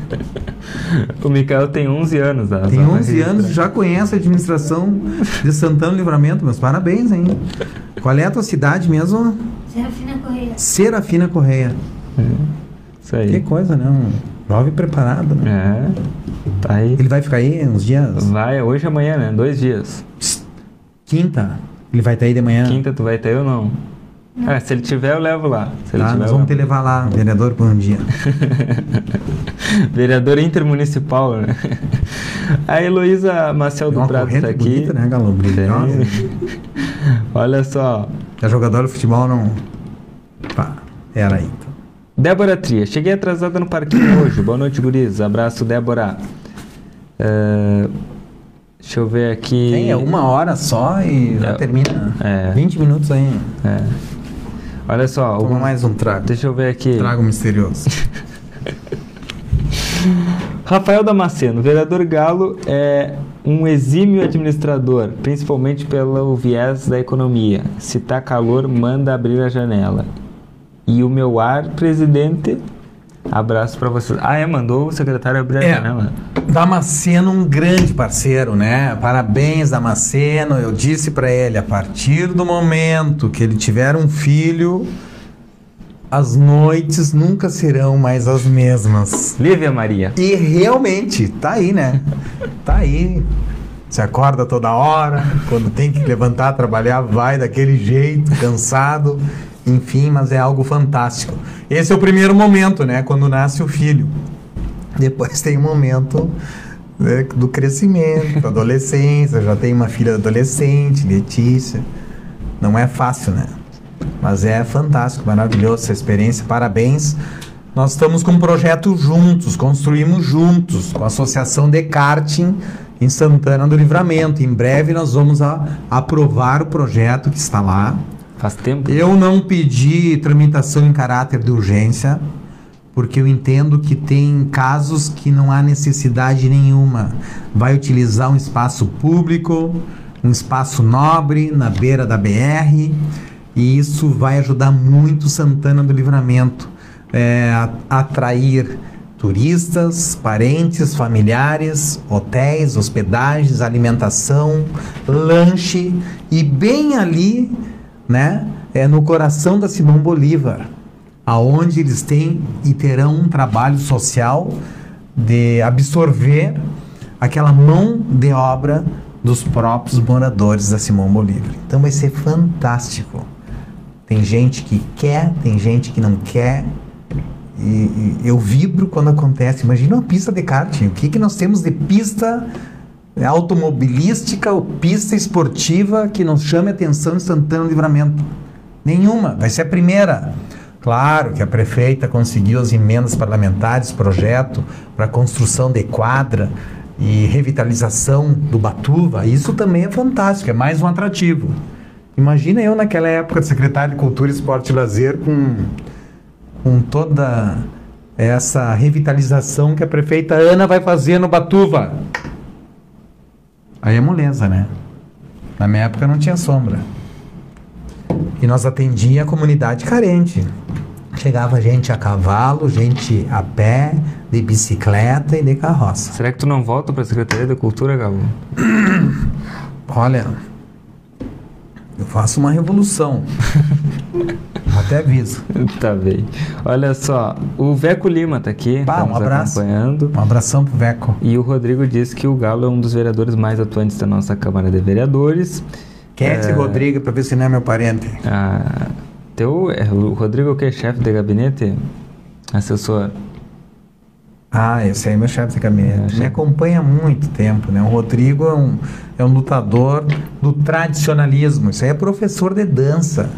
O Mikael tem 11 anos. tá? Tem Só pra 11 anos e já conhece a administração de Santana do Livramento. Meus parabéns, hein? Qual é a tua cidade mesmo? Serafina Correia. Serafina Correia. Isso aí. Que coisa, né? Um jovem preparado, né? É, tá aí. Ele vai ficar aí uns dias? Vai hoje e amanhã, né? Dois dias. Quinta. Ele vai estar aí de manhã. Quinta tu vai ter ou não? Ah, se ele tiver, eu levo lá. Se Tá, tiver, vamos te levar lá, vereador, por um dia. [LAUGHS] Vereador intermunicipal, né? A Heloísa Marcel do Prado corrente tá aqui. bonita, né, Galo? Brilhosa. Tem. [LAUGHS] Olha só. A jogador de futebol não. Pá, era aí. Então. Débora Tria, cheguei atrasada no parquinho hoje. Boa noite, guris. Abraço, Débora. É, deixa eu ver aqui. Tem, é uma hora só e já É. termina. É. 20 minutos aí. É. Olha só. Toma mais um trago. Deixa eu ver aqui. Trago misterioso. [LAUGHS] Rafael Damasceno, vereador Galo é um exímio administrador, principalmente pelo viés da economia. Se tá calor, manda abrir a janela. E o meu ar, presidente, abraço para vocês. Ah, é, mandou o secretário abrir É. janela. Damasceno, um grande parceiro, né? Parabéns, Damasceno. Eu disse pra ele, a partir do momento que ele tiver um filho, as noites nunca serão mais as mesmas. Lívia Maria. E realmente, tá aí, né? Tá aí. Se acorda toda hora, quando tem que levantar, trabalhar, vai daquele jeito, cansado, enfim, mas é algo fantástico. Esse é o primeiro momento, né? Quando nasce o filho. Depois tem o momento né, do crescimento, da adolescência. Já tem uma filha adolescente, Letícia. Não é fácil, né? Mas é fantástico, maravilhoso essa experiência. Parabéns nós estamos com um projeto juntos, construímos juntos, com a Associação de Karting em Santana do Livramento. Em breve nós vamos a, aprovar o projeto que está lá. Faz tempo? Eu não pedi tramitação em caráter de urgência, porque eu entendo que tem casos que não há necessidade nenhuma. Vai utilizar um espaço público, um espaço nobre na beira da BR, e isso vai ajudar muito Santana do Livramento é, a atrair turistas, parentes, familiares, hotéis, hospedagens, alimentação, lanche e bem ali, né, é no coração da Simão Bolívar, aonde eles têm e terão um trabalho social de absorver aquela mão de obra dos próprios moradores da Simão Bolívar. Então vai ser fantástico. Tem gente que quer, tem gente que não quer, e, e eu vibro quando acontece. Imagina uma pista de karting. O que, que nós temos de pista automobilística ou pista esportiva que nos chame atenção instantânea no livramento? Nenhuma. Vai ser a primeira. Claro que a prefeita conseguiu as emendas parlamentares, projeto para construção de quadra e revitalização do Batuva. Isso também é fantástico, é mais um atrativo. Imagina eu naquela época de secretário de Cultura, Esporte e Lazer com com toda essa revitalização que a prefeita Ana vai fazer no Batuva. Aí é moleza, né? Na minha época não tinha sombra. E nós atendia a comunidade carente. Chegava gente a cavalo, gente a pé, de bicicleta e de carroça. Será que tu não volta para a Secretaria da Cultura, Gabo? Olha, eu faço uma revolução. [LAUGHS] Até aviso. tá bem. Olha só, o Veco Lima tá aqui, tá um abraço. acompanhando. Um abração pro Veco. E o Rodrigo disse que o Galo é um dos vereadores mais atuantes da nossa Câmara de Vereadores. Quem é Rodrigo pra ver se não é meu parente? Ah, teu, é, o Rodrigo que é chefe de gabinete? Assessor. Ah, esse aí é meu chefe de É, gabinete. chefe. Me acompanha há muito tempo, né? O Rodrigo é um, é um lutador do tradicionalismo. Isso aí é professor de dança.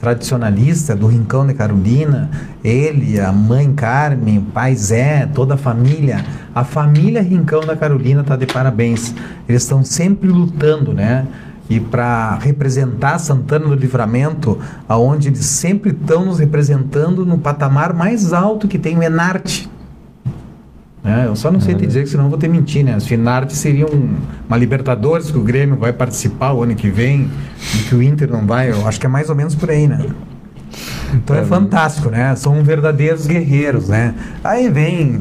Tradicionalista do Rincão de Carolina. Ele, a mãe Carmen, o pai Zé, toda a família. A família Rincão da Carolina tá de parabéns. Eles estão sempre lutando, né? E para representar Santana do Livramento, aonde eles sempre estão nos representando no patamar mais alto que tem o Enarte. É, eu só não sei te dizer que senão eu vou ter mentir, né? As Finarte seriam uma Libertadores que o Grêmio vai participar o ano que vem e que o Inter não vai. Eu acho que é mais ou menos por aí, né? Então é bem. fantástico, né? São verdadeiros guerreiros, né? Aí vem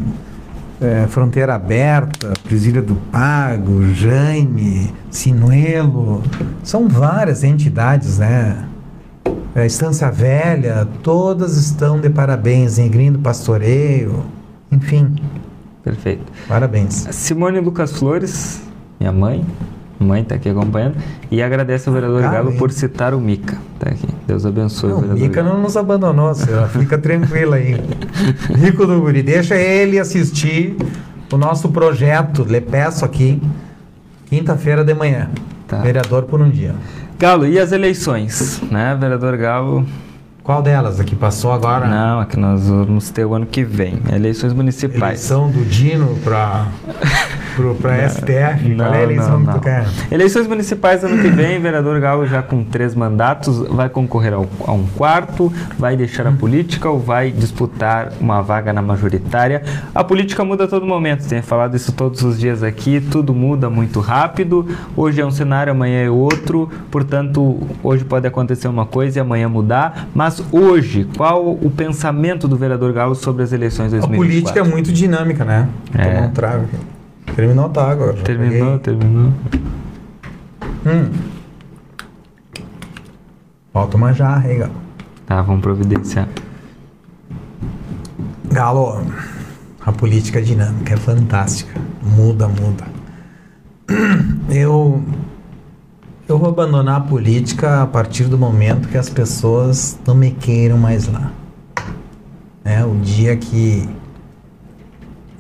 é, Fronteira Aberta, Presídio do Pago, Jaime, Sinuelo. São várias entidades, né? É, Estância Velha, todas estão de parabéns, Negrinho do Pastoreio, enfim, Perfeito. parabéns. Simone Lucas Flores, minha mãe. Mãe tá aqui acompanhando. E agradece ao vereador Ah, Galo por citar o Mica. Tá aqui. Deus abençoe Não, o Mica Galo. não nos abandonou, senhora. Fica tranquila aí. Rico do Guri, deixa ele assistir o nosso projeto. Lhe peço aqui, quinta-feira de manhã. Tá. Vereador por um dia. Galo, e as eleições? Né, vereador Galo? Qual delas? A que passou agora? Não, aqui nós vamos ter o ano que vem. Eleições municipais. Eleição do Dino para [LAUGHS] para STF. Qual é a eleição que tu quer? Eleições municipais ano que vem, vereador Galo já com três mandatos, vai concorrer ao, a um quarto, vai deixar a política ou vai disputar uma vaga na majoritária. A política muda a todo momento, tenho falado isso todos os dias aqui, tudo muda muito rápido. Hoje é um cenário, amanhã é outro, portanto, hoje pode acontecer uma coisa e amanhã mudar. Mas hoje, qual o pensamento do vereador Galo sobre as eleições de A 2024? política é muito dinâmica, né? É. um trago. Terminou, tá agora. Terminou, peguei. terminou. Hum. Falta uma jarra aí, Galo. Tá, vamos providenciar. Galo, a política dinâmica é fantástica. Muda, muda. [CLEARS THROAT] Eu eu vou abandonar a política a partir do momento que as pessoas não me queiram mais lá. É o dia que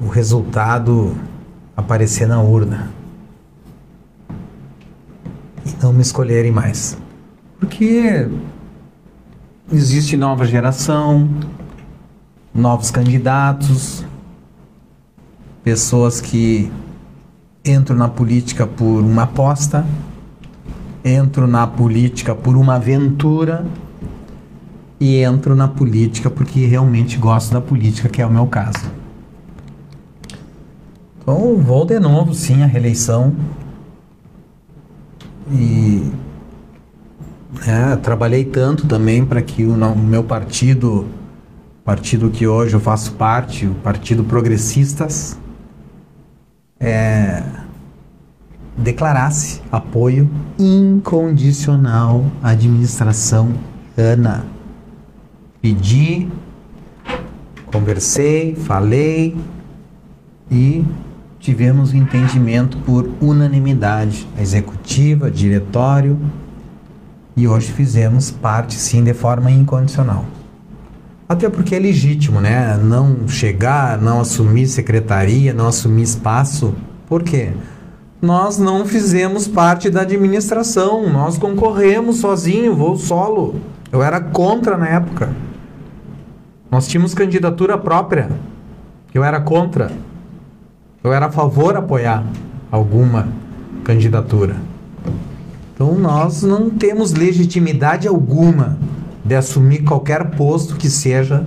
o resultado aparecer na urna e não me escolherem mais. Porque existe nova geração, novos candidatos, pessoas que entram na política por uma aposta, entram na política por uma aventura e entro na política porque realmente gosto da política, que é o meu caso. Então vou de novo sim à reeleição e é, trabalhei tanto também para que o, o meu partido, partido que hoje eu faço parte, o Partido Progressistas, é, declarasse apoio incondicional à administração Ana. Pedi, conversei, falei e tivemos um entendimento por unanimidade, executiva, diretório, e hoje fizemos parte sim de forma incondicional. Até porque é legítimo, né? Não chegar, não assumir secretaria, não assumir espaço. Por quê? Nós não fizemos parte da administração, nós concorremos sozinho, voo solo. Eu era contra na época. Nós tínhamos candidatura própria. Eu era contra. Eu era a favor de apoiar alguma candidatura. Então nós não temos legitimidade alguma de assumir qualquer posto que seja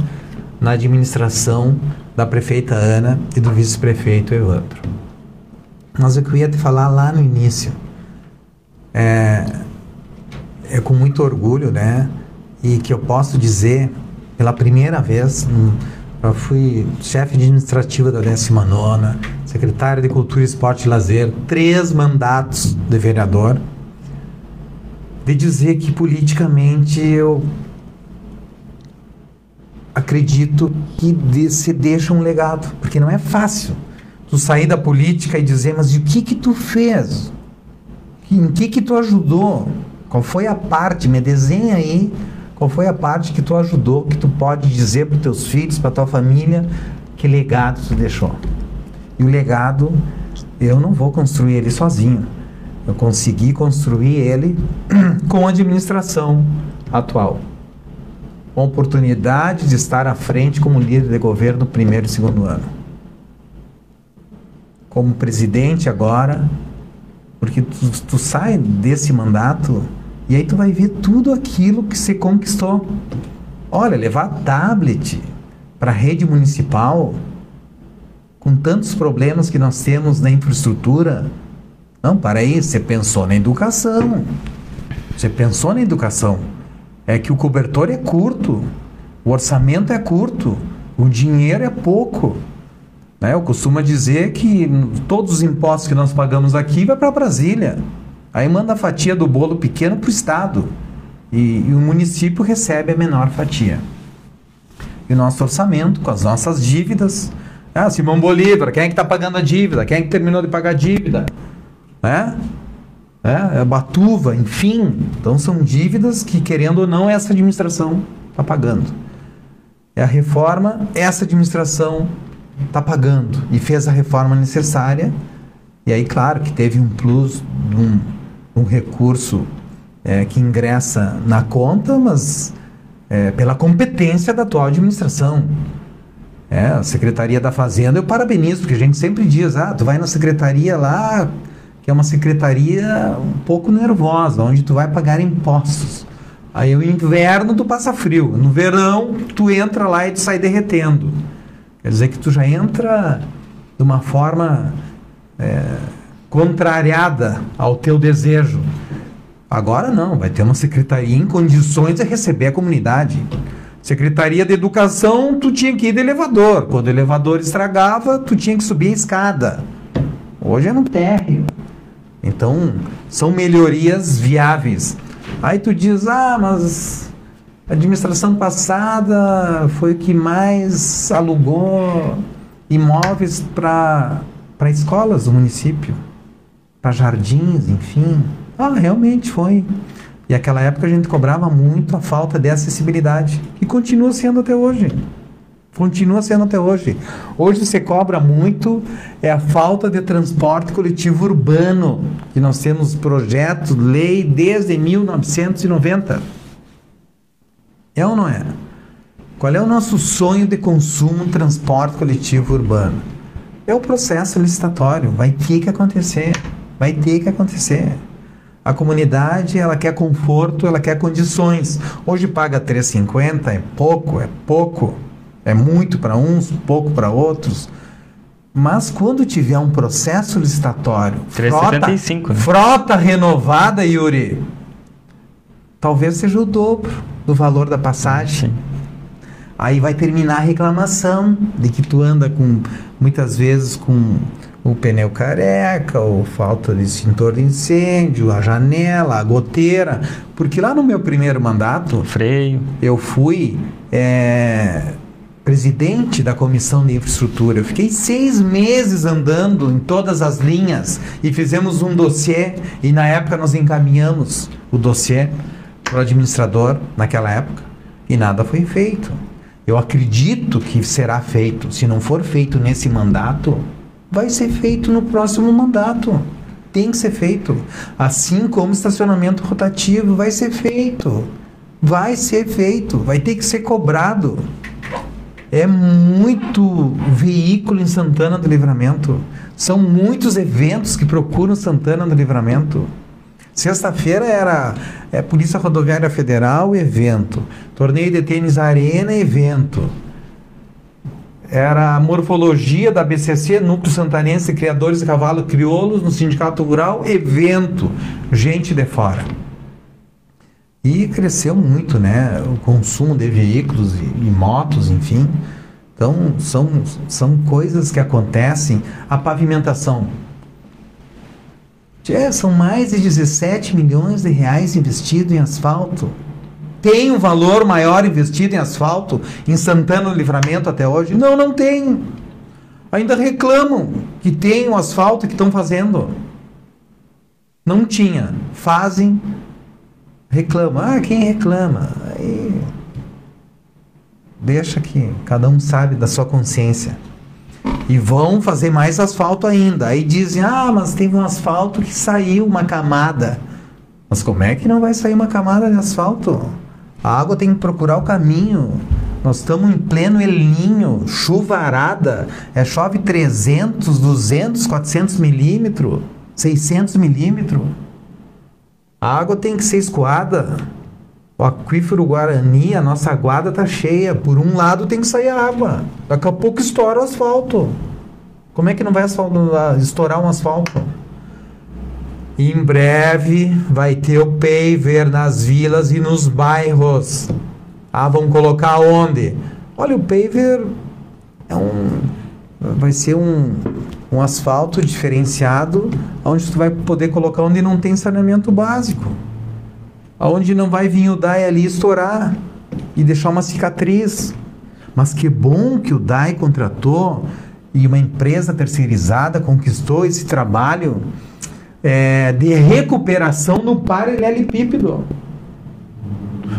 na administração da prefeita Ana e do vice-prefeito Evandro. Mas o que eu ia te falar lá no início é, é com muito orgulho, né? E que eu posso dizer pela primeira vez, eu fui chefe administrativo da 19 secretário de Cultura, Esporte e Lazer, três mandatos de vereador, de dizer que politicamente eu acredito que de, se deixa um legado, porque não é fácil tu sair da política e dizer, mas o que que tu fez? Em que que tu ajudou? Qual foi a parte? Me desenha aí qual foi a parte que tu ajudou, que tu pode dizer para teus filhos, para tua família, que legado tu deixou? E o legado, eu não vou construir ele sozinho. Eu consegui construir ele [CLEARS THROAT] com a administração atual. Com a oportunidade de estar à frente como líder de governo no primeiro e segundo ano. Como presidente agora, porque tu, tu sai desse mandato e aí tu vai ver tudo aquilo que você conquistou. Olha, levar tablet para a rede municipal, com tantos problemas que nós temos na infraestrutura. Não, para aí, você pensou na educação. Você pensou na educação. É que o cobertor é curto, o orçamento é curto, o dinheiro é pouco. Né? Eu costumo dizer que todos os impostos que nós pagamos aqui vai para Brasília. Aí manda a fatia do bolo pequeno para o Estado. E, e, o município recebe a menor fatia. E o nosso orçamento, com as nossas dívidas. Ah, Simão Bolívar, quem é que está pagando a dívida? Quem é que terminou de pagar a dívida? É? É, é Batuva, enfim. Então são dívidas que, querendo ou não, essa administração está pagando. É a reforma, essa administração está pagando. E fez a reforma necessária. E aí, claro, que teve um plus, um, um recurso é, que ingressa na conta, mas é, pela competência da atual administração. É, a Secretaria da Fazenda, eu parabenizo, porque a gente sempre diz, ah, tu vai na secretaria lá, que é uma secretaria um pouco nervosa, onde tu vai pagar impostos. Aí o inverno tu passa frio, no verão tu entra lá e tu sai derretendo. Quer dizer que tu já entra de uma forma é, contrariada ao teu desejo. Agora não, vai ter uma secretaria em condições de receber a comunidade. Secretaria de Educação, tu tinha que ir de elevador. Quando o elevador estragava, tu tinha que subir a escada. Hoje é no térreo. Então, são melhorias viáveis. Aí tu diz, ah, mas a administração passada foi o que mais alugou imóveis para escolas do município para jardins, enfim. Ah, realmente foi. E aquela época a gente cobrava muito a falta de acessibilidade, que continua sendo até hoje. Continua sendo até hoje. Hoje se cobra muito é a falta de transporte coletivo urbano, que nós temos projetos, lei desde 1990. É ou não é? Qual é o nosso sonho de consumo transporte coletivo urbano? É o processo licitatório. Vai ter que acontecer. Vai ter que acontecer. A comunidade, ela quer conforto, ela quer condições. Hoje paga 3,50, é pouco, é pouco. É muito para uns, pouco para outros. Mas quando tiver um processo licitatório, 3,75, frota, né? frota renovada, Yuri, talvez seja o dobro do valor da passagem. Sim. Aí vai terminar a reclamação de que tu anda com muitas vezes com o pneu careca, ou falta de extintor de incêndio, a janela, a goteira, porque lá no meu primeiro mandato Freio. eu fui é, presidente da comissão de infraestrutura. Eu fiquei seis meses andando em todas as linhas e fizemos um dossiê e na época nós encaminhamos o dossiê para o administrador naquela época e nada foi feito. Eu acredito que será feito. Se não for feito nesse mandato, vai ser feito no próximo mandato. Tem que ser feito. Assim como estacionamento rotativo vai ser feito. Vai ser feito. Vai ter que ser cobrado. É muito veículo em Santana do Livramento. São muitos eventos que procuram Santana do Livramento. Sexta-feira era é, Polícia Rodoviária Federal, evento. Torneio de tênis Arena, evento. Era a morfologia da BCC, Núcleo Santanense Criadores de Cavalo Crioulos, no Sindicato Rural, evento. Gente de fora. E cresceu muito, né? O consumo de veículos e, e motos, enfim. Então, são, são coisas que acontecem. A pavimentação. É, são mais de 17 milhões de reais investido em asfalto. Tem um valor maior investido em asfalto em Santana do Livramento até hoje? Não, não tem. Ainda reclamam que tem o asfalto que estão fazendo. Não tinha. Fazem, reclamam. Ah, quem reclama? Aí, deixa que cada um sabe da sua consciência. E vão fazer mais asfalto ainda. Aí dizem: ah, mas teve um asfalto que saiu uma camada. Mas como é que não vai sair uma camada de asfalto? A água tem que procurar o caminho. Nós estamos em pleno elinho, chuvarada. É, chove 300, 200, 400 milímetros, 600 milímetros. A água tem que ser escoada. O aquífero Guarani, a nossa guarda tá cheia. Por um lado tem que sair a água. Daqui a pouco estoura o asfalto. Como é que não vai estourar um asfalto? Em breve vai ter o paver nas vilas e nos bairros. Ah, vamos colocar onde? Olha, o paver é um vai ser um, um asfalto diferenciado onde tu vai poder colocar onde não tem saneamento básico aonde não vai vir o DAI ali estourar e deixar uma cicatriz. Mas que bom que o DAI contratou e uma empresa terceirizada conquistou esse trabalho é, de recuperação no paralelepípedo.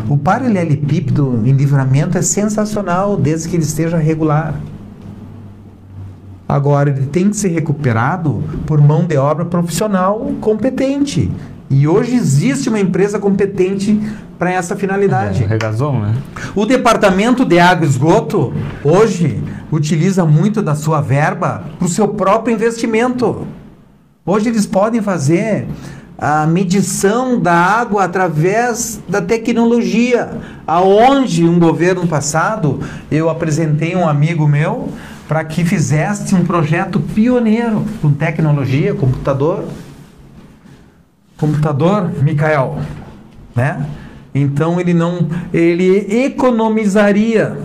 O paralelepípedo em livramento é sensacional desde que ele esteja regular. Agora, ele tem que ser recuperado por mão de obra profissional competente. E hoje existe uma empresa competente para essa finalidade. É, Regazon, né? O departamento de água e esgoto hoje utiliza muito da sua verba para o seu próprio investimento. Hoje eles podem fazer a medição da água através da tecnologia. Aonde um governo passado eu apresentei um amigo meu para que fizesse um projeto pioneiro com tecnologia, computador computador, Mikael, né? Então ele não, ele economizaria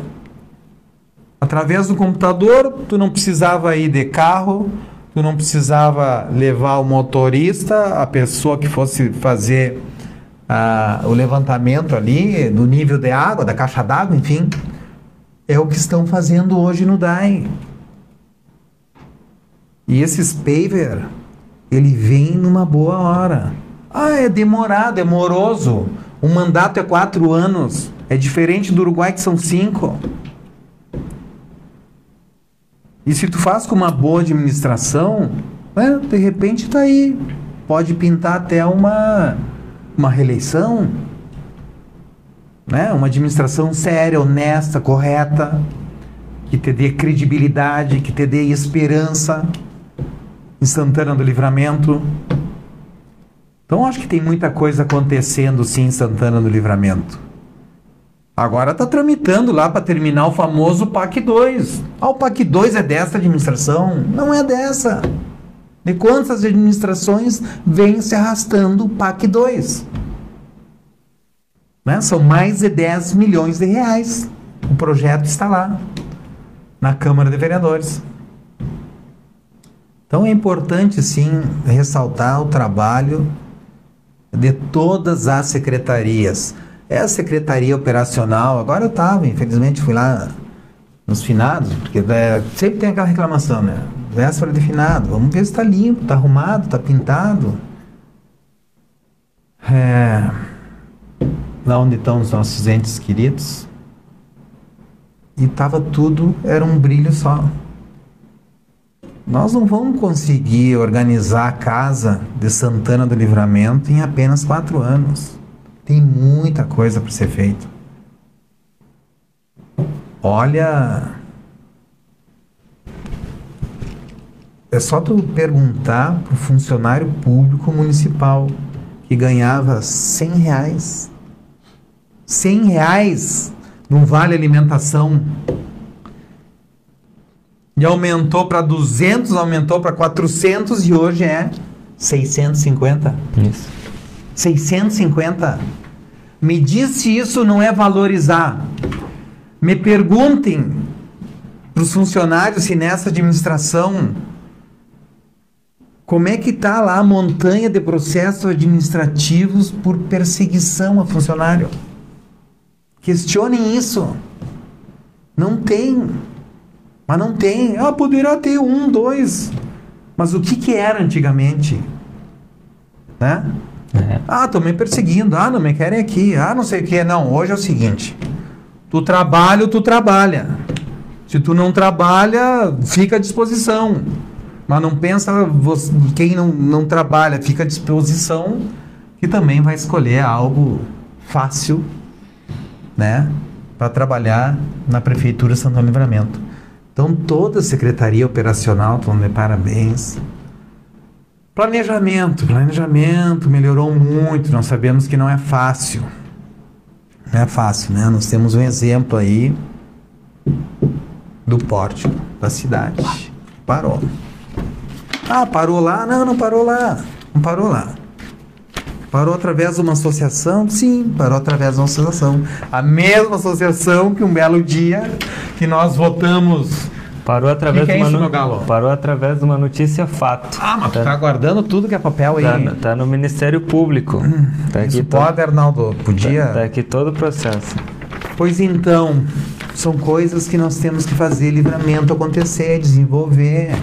através do computador. Tu não precisava ir de carro, tu não precisava levar o motorista, a pessoa que fosse fazer ah, o levantamento ali do nível de água, da caixa d'água, enfim. É o que estão fazendo hoje no DAI. E esses paver, ele vem numa boa hora. Ah, é demorado, é moroso. Um mandato é quatro anos. É diferente do Uruguai que são cinco. E se tu faz com uma boa administração, né, de repente tá aí. Pode pintar até uma, uma reeleição. né? Uma administração séria, honesta, correta, que te dê credibilidade, que te dê esperança em Santana do Livramento. Então acho que tem muita coisa acontecendo sim em Santana do Livramento. Agora está tramitando lá para terminar o famoso PAC 2. Ah, o PAC 2 é dessa administração? Não é dessa. De quantas administrações vem se arrastando o PAC 2? Né? São mais de 10 milhões de reais. O projeto está lá, na Câmara de Vereadores. Então é importante sim ressaltar o trabalho de todas as secretarias. É a secretaria operacional, agora eu estava, infelizmente fui lá nos finados, porque é, sempre tem aquela reclamação, né? Véspera de finado, vamos ver se está limpo, está arrumado, está pintado. É, lá onde estão os nossos entes queridos. E estava tudo, era um brilho só. Nós não vamos conseguir organizar a casa de Santana do Livramento em apenas quatro anos. Tem muita coisa para ser feito. Olha. É só tu perguntar para o funcionário público municipal que ganhava 100 reais. 100 reais no vale alimentação e aumentou para 200, aumentou para 400 e hoje é 650. Isso. 650. Me diz se isso não é valorizar. Me perguntem para os funcionários se nessa administração como é que está lá a montanha de processos administrativos por perseguição a funcionário? Questionem isso. Não tem. Mas não tem. Ah, poderá ter um, dois. Mas o que, que era antigamente? Né? É. Ah, estão me perseguindo. Ah, não me querem aqui. Ah, não sei o que. Não, hoje é o seguinte. Tu trabalha, tu trabalha. Se tu não trabalha, fica à disposição. Mas não pensa, você, quem não, não trabalha, fica à disposição, que também vai escolher algo fácil, né? Para trabalhar na Prefeitura Santo Livramento. Então, toda a secretaria operacional estão de parabéns. Planejamento, planejamento melhorou muito. Nós sabemos que não é fácil. Não é fácil, né? Nós temos um exemplo aí do pórtico da cidade. Parou. Ah, parou lá? Não, não parou lá. Não parou lá. Parou através de uma associação? Sim, parou através de uma associação. A mesma associação que um belo dia que nós votamos. Parou através, Que que é de, uma isso, no-? Parou através de uma notícia fato. Ah, mas tu tá guardando tudo que é papel aí. Tá, no- tá no Ministério Público. Tá aqui, Isso to- pode, Arnaldo. Podia. tá, tá aqui todo o processo. Pois então, são coisas que nós temos que fazer livramento acontecer, desenvolver,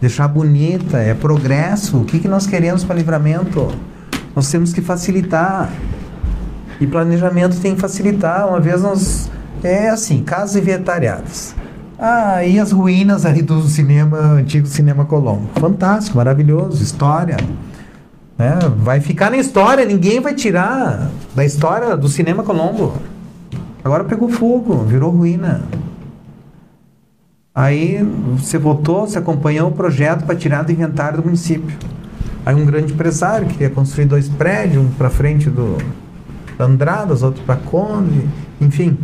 deixar bonita, é progresso. O que, que nós queremos para livramento? Nós temos que facilitar. E planejamento tem que facilitar. Uma vez nós. É assim, casas inventariadas. Ah, e as ruínas ali do cinema, antigo cinema Colombo. Fantástico, maravilhoso, história. né? Vai ficar na história, ninguém vai tirar da história do cinema Colombo. Agora pegou fogo, virou ruína. Aí você votou, você acompanhou o projeto para tirar do inventário do município. Aí um grande empresário queria construir dois prédios, um para frente do da Andradas, outro para Conde, enfim.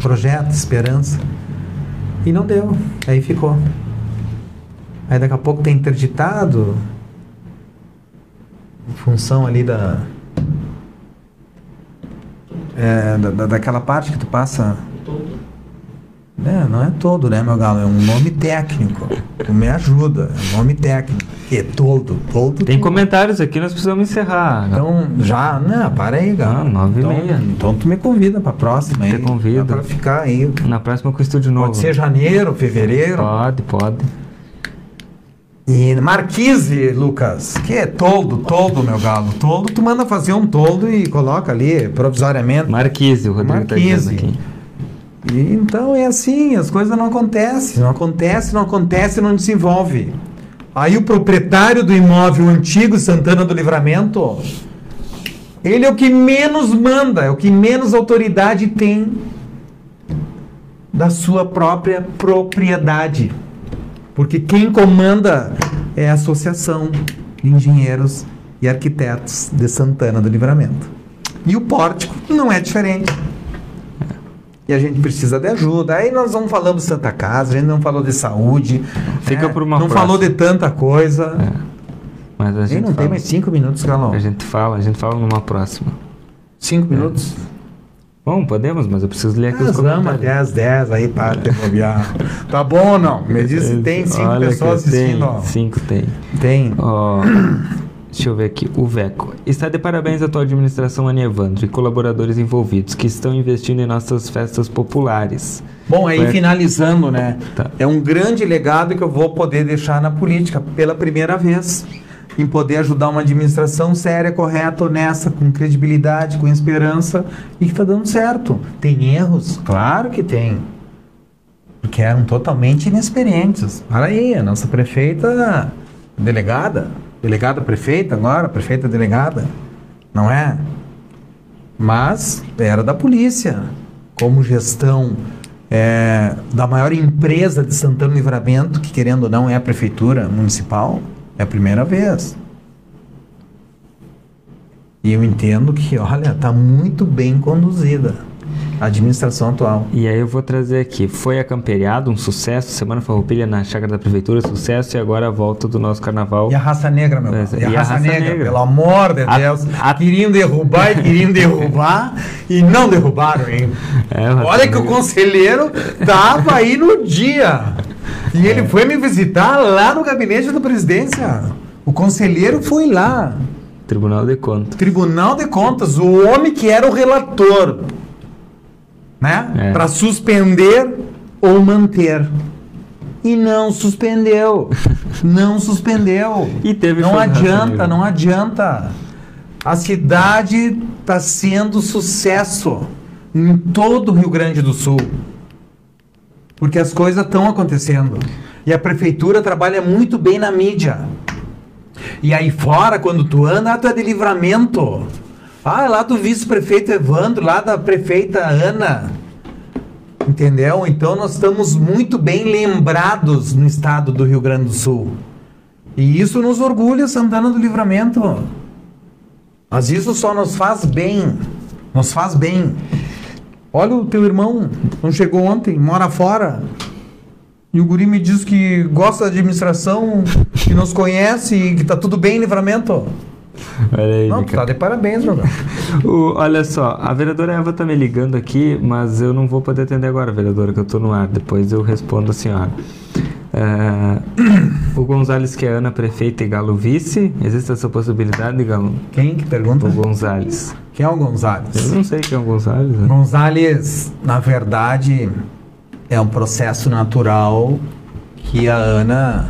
Projeto, esperança. E não deu. Aí ficou. Aí daqui a pouco tem interditado em função ali da é, da, da- daquela parte que tu passa. É, não é todo, né, meu galo? É um nome técnico. Tu me ajuda. É um nome técnico. Que todo, todo. Tem comentários aqui, nós precisamos encerrar. Então, já, não, para aí, galo. Ah, nove e então, meia. Então tu me convida pra próxima aí. Te convido. Pra ficar aí. Na próxima com o estúdio novo. Pode ser janeiro, fevereiro. Pode, pode. E Marquise, Lucas, que é toldo, toldo, meu galo. Toldo, tu manda fazer um toldo e coloca ali provisoriamente. Marquise, o Rodrigo tá Marquise. aqui. E, então é assim, as coisas não acontecem, não acontece, não acontece, não desenvolve. Aí o proprietário do imóvel antigo Santana do Livramento, Ele é o que menos manda, é o que menos autoridade tem da sua própria propriedade. Porque quem comanda é a Associação de Engenheiros e Arquitetos de Santana do Livramento. E o pórtico não é diferente. E a gente precisa de ajuda. Aí nós não falamos de Santa Casa, a gente não falou de saúde. Fica né? por uma Não próxima. falou de tanta coisa. É. Mas a E gente não tem fala, mais cinco minutos, Galão. a gente fala, a gente fala numa próxima. Cinco minutos? Bom, podemos, mas eu preciso ler aqui os Nós vamos comentários. até as 10 aí para te bobear. Tá bom ou não? Me diz se tem cinco Olha pessoas tem, assistindo. ó. Cinco tem. Tem. Ó, deixa eu ver aqui. O Veco. Está de parabéns à tua administração, Ana Evandro, e colaboradores envolvidos que estão investindo em nossas festas populares. Bom, aí Vai- finalizando, né? Tá. É um grande legado que eu vou poder deixar na política pela primeira vez. Em poder ajudar uma administração séria, correta, honesta, com credibilidade, com esperança e que está dando certo. Tem erros? Claro que tem. Porque eram totalmente inexperientes. Para aí, a nossa prefeita, delegada, delegada prefeita agora, prefeita delegada, não é? Mas era da polícia, como gestão é, da maior empresa de Santana Livramento, que querendo ou não é a prefeitura municipal, é a primeira vez. E eu entendo que, olha, está muito bem conduzida a administração atual. E aí eu vou trazer aqui. Foi acamperiado, um sucesso. Semana Farroupilha na chácara da prefeitura, sucesso. E agora a volta do nosso carnaval. E a raça negra, meu É, irmão. e a raça negra. pelo amor de A- Deus. a- Queriam derrubar e queriam derrubar e não derrubaram, hein? [LAUGHS] É, a raça Olha que o negra. conselheiro tava aí no dia. E É. ele foi me visitar lá no gabinete da presidência. O conselheiro foi lá. Tribunal de Contas. Tribunal de Contas, o homem que era o relator, né? É. Para suspender ou manter. E não suspendeu. [LAUGHS] não suspendeu. E teve Não adianta, não adianta. A cidade está sendo sucesso em todo o Rio Grande do Sul. Porque as coisas estão acontecendo. E a prefeitura trabalha muito bem na mídia. E aí fora, quando tu anda, tu é de livramento. Ah, é lá do vice-prefeito Evandro, lá da prefeita Ana. Entendeu? Então nós estamos muito bem lembrados no estado do Rio Grande do Sul. E isso nos orgulha, Santana do Livramento. Mas isso só nos faz bem. Nos faz bem. Olha o teu irmão, não chegou ontem, mora fora. E o guri me diz que gosta da administração, que nos conhece e que tá tudo bem em livramento. Olha aí, Não, tá de parabéns, meu garoto. [LAUGHS] O- olha só, a vereadora Eva tá me ligando aqui, mas eu não vou poder atender agora, vereadora, que eu tô no ar. Depois eu respondo a senhora. É, o Gonzales, que é Ana prefeita e Galo vice, existe essa possibilidade, Galo? Quem que pergunta? O Gonzales. Quem é o Eu Gonzales? não sei quem é o Gonzales. né? Gonzales, na verdade, é um processo natural que a Ana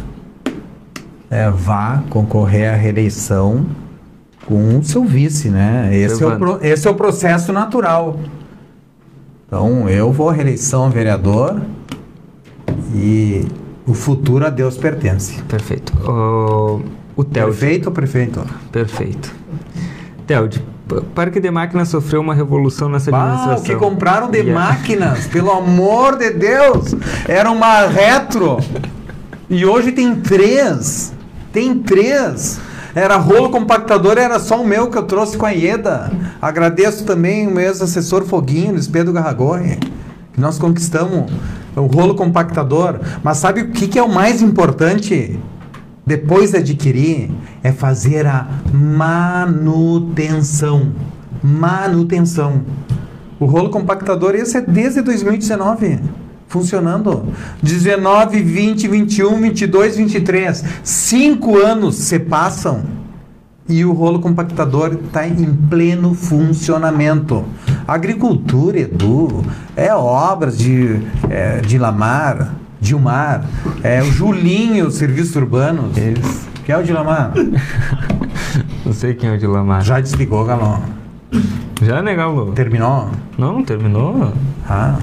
é, vá concorrer à reeleição com o seu vice, né? Esse é, o, pro- esse é o processo natural. Então, eu vou à reeleição vereador e o futuro a Deus pertence. Perfeito. O, o Telde. Prefeito ou prefeito? Perfeito. Telde, P- Parque de Máquinas sofreu uma revolução nessa Ah, o administração. que compraram de E a- máquinas, pelo amor de Deus! Era uma retro. E hoje tem três. Tem três. Era rolo compactador, era só o meu que eu trouxe com a Ieda. Agradeço também o meu ex-assessor Foguinho, Luiz Pedro Garragorri, que nós conquistamos o rolo compactador. Mas sabe o que, que é o mais importante? Depois de adquirir, é fazer a manutenção. Manutenção. O rolo compactador, esse é desde 2019. Funcionando. 19, 20, 21, 22, 23. Cinco anos se passam e o rolo compactador está em pleno funcionamento. Agricultura, Edu, é obras de, é, de Lamar, Dilmar, é o Julinho, Serviços Urbanos. Eles- Que é o de Lamar? [LAUGHS] Não sei quem é o de Lamar. Já desligou, Galão. Já, né, Galo? Terminou? Não, não terminou? Ah,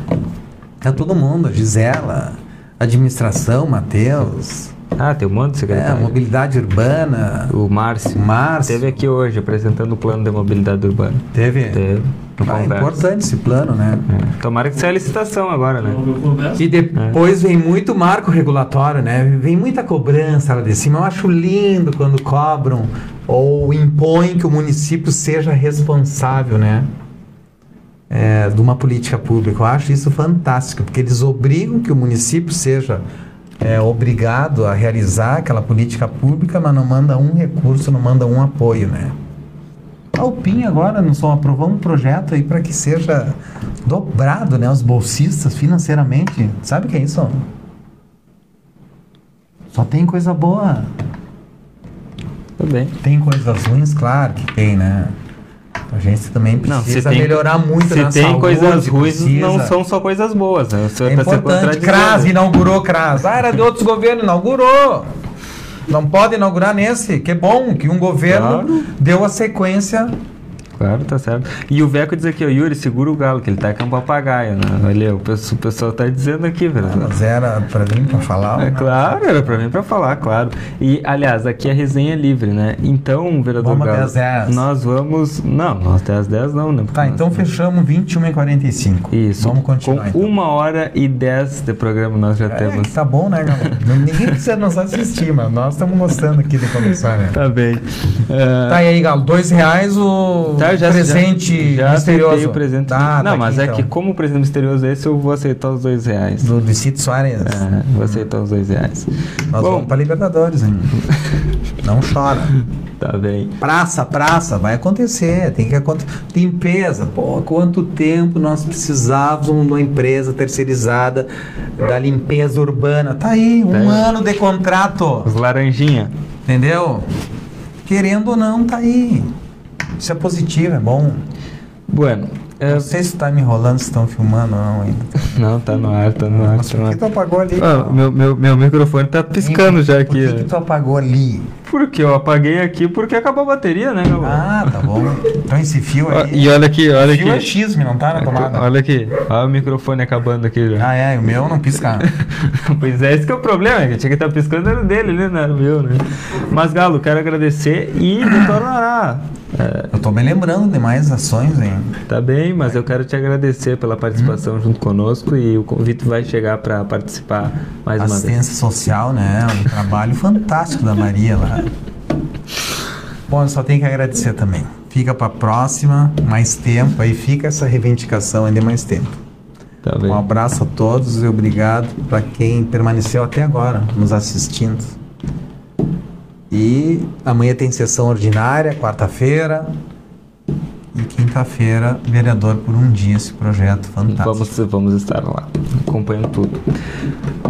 tá todo mundo, Gisela, administração, Matheus, Ah, tem um monte de É, secretário. mobilidade urbana. O Márcio. O Márcio. Esteve aqui hoje apresentando o plano de mobilidade urbana. Teve. Teve. Ah, Conversa. importante esse plano, né? É. Tomara que saia a licitação agora, né? E depois vem muito marco regulatório, né? Vem muita cobrança lá de cima. Eu acho lindo quando cobram ou impõem que o município seja responsável, né? É, de uma política pública. Eu acho isso fantástico, porque eles obrigam que o município seja é, obrigado a realizar aquela política pública, mas não manda um recurso, não manda um apoio, né? A UPIM agora, nós só aprovamos um projeto aí para que seja dobrado, né, os bolsistas financeiramente. Sabe o que é isso? Só tem coisa boa. Tudo bem. Tem coisas ruins, claro que tem, né? A gente também Não, precisa tem, melhorar muito se na tem coisas ruins, não são só coisas boas. Né? É tá importante. CRAS inaugurou CRAS. Ah, era de outros [LAUGHS] governos, inaugurou. Não pode inaugurar nesse. Que bom que um governo Claro. deu a sequência. Claro, tá certo. E o Veco diz aqui, ó, Yuri, segura o galo, que ele tá com um papagaio, né? Olha, o pessoal, o pessoal tá dizendo aqui, velho. Mas era pra mim pra falar. É né? claro, era pra mim pra falar, claro. E, aliás, aqui é resenha livre, né? Então, vereador Vamos até Galo, às 10. nós vamos... Não, nós até às 10 não, né? Tá, Nós então fechamos 21 e 45. Isso. Vamos continuar. Com então. uma hora e 10 de programa nós já É, temos. tá bom, né, galera? Ninguém precisa nos assistir, mas nós estamos gostando aqui de conversar, né? Tá bem. É, Tá e aí, Galo, dois reais o Tá, já- presente já misterioso. aceitei o presente. Tá, não, tá mas aqui, é que então. como o presente misterioso é esse, eu vou aceitar os dois reais. Do Licito Soares. É, vou aceitar os dois reais. Nós Bom, vamos pra Libertadores, hein? [LAUGHS] Não chora. tá bem. Praça, praça, vai acontecer. Tem que acontecer. Limpeza. Pô, quanto tempo nós precisávamos de uma empresa terceirizada da limpeza urbana? Tá aí, um Tá aí. ano de contrato. Os laranjinha. Entendeu? Querendo ou não, tá aí. Isso é positivo, é bom. Bueno, Não sei se tá me enrolando, se estão filmando ou não ainda. [LAUGHS] não, tá no ar, tá no ar. Mas Tá por que tu apagou ali? Ah, meu, meu, meu microfone tá piscando já Por aqui. que, que tu apagou ali? Porque eu apaguei aqui porque acabou a bateria, né, galera? Ah, tá bom. Então esse fio aí. E olha aqui, olha fio é aqui. X, não tá na tomada. Olha aqui, olha o microfone acabando aqui já. Ah, é, o meu não pisca. [LAUGHS] Pois é, esse que é o problema, que tinha que estar piscando era o dele, né? Não era o meu, né? Mas, Galo, quero agradecer e retornará. É, Eu tô me lembrando de mais ações, hein? tá bem, mas eu quero te agradecer pela participação junto conosco e o convite vai chegar para participar mais uma vez. Assistência social, né? Um trabalho fantástico da Maria lá. Bom, eu só tenho que agradecer também. Fica pra próxima, mais tempo, aí fica essa reivindicação ainda mais tempo. Tá. Um abraço a todos e obrigado para quem permaneceu até agora nos assistindo. E amanhã tem sessão ordinária, quarta-feira. E quinta-feira, vereador por um dia esse projeto fantástico. Vamos, vamos estar lá, acompanhando tudo.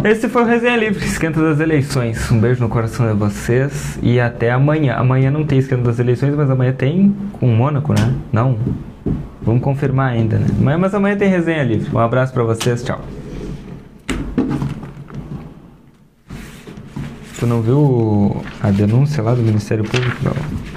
Esse foi o Resenha Livre, esquenta das eleições. Um beijo no coração de vocês e até amanhã. Amanhã não tem esquenta das eleições, mas amanhã tem com o Mônaco, né? Não. Vamos confirmar ainda, né? Amanhã, mas amanhã tem Resenha Livre. Um abraço pra vocês, tchau. Tu não viu a denúncia lá do Ministério Público? Não.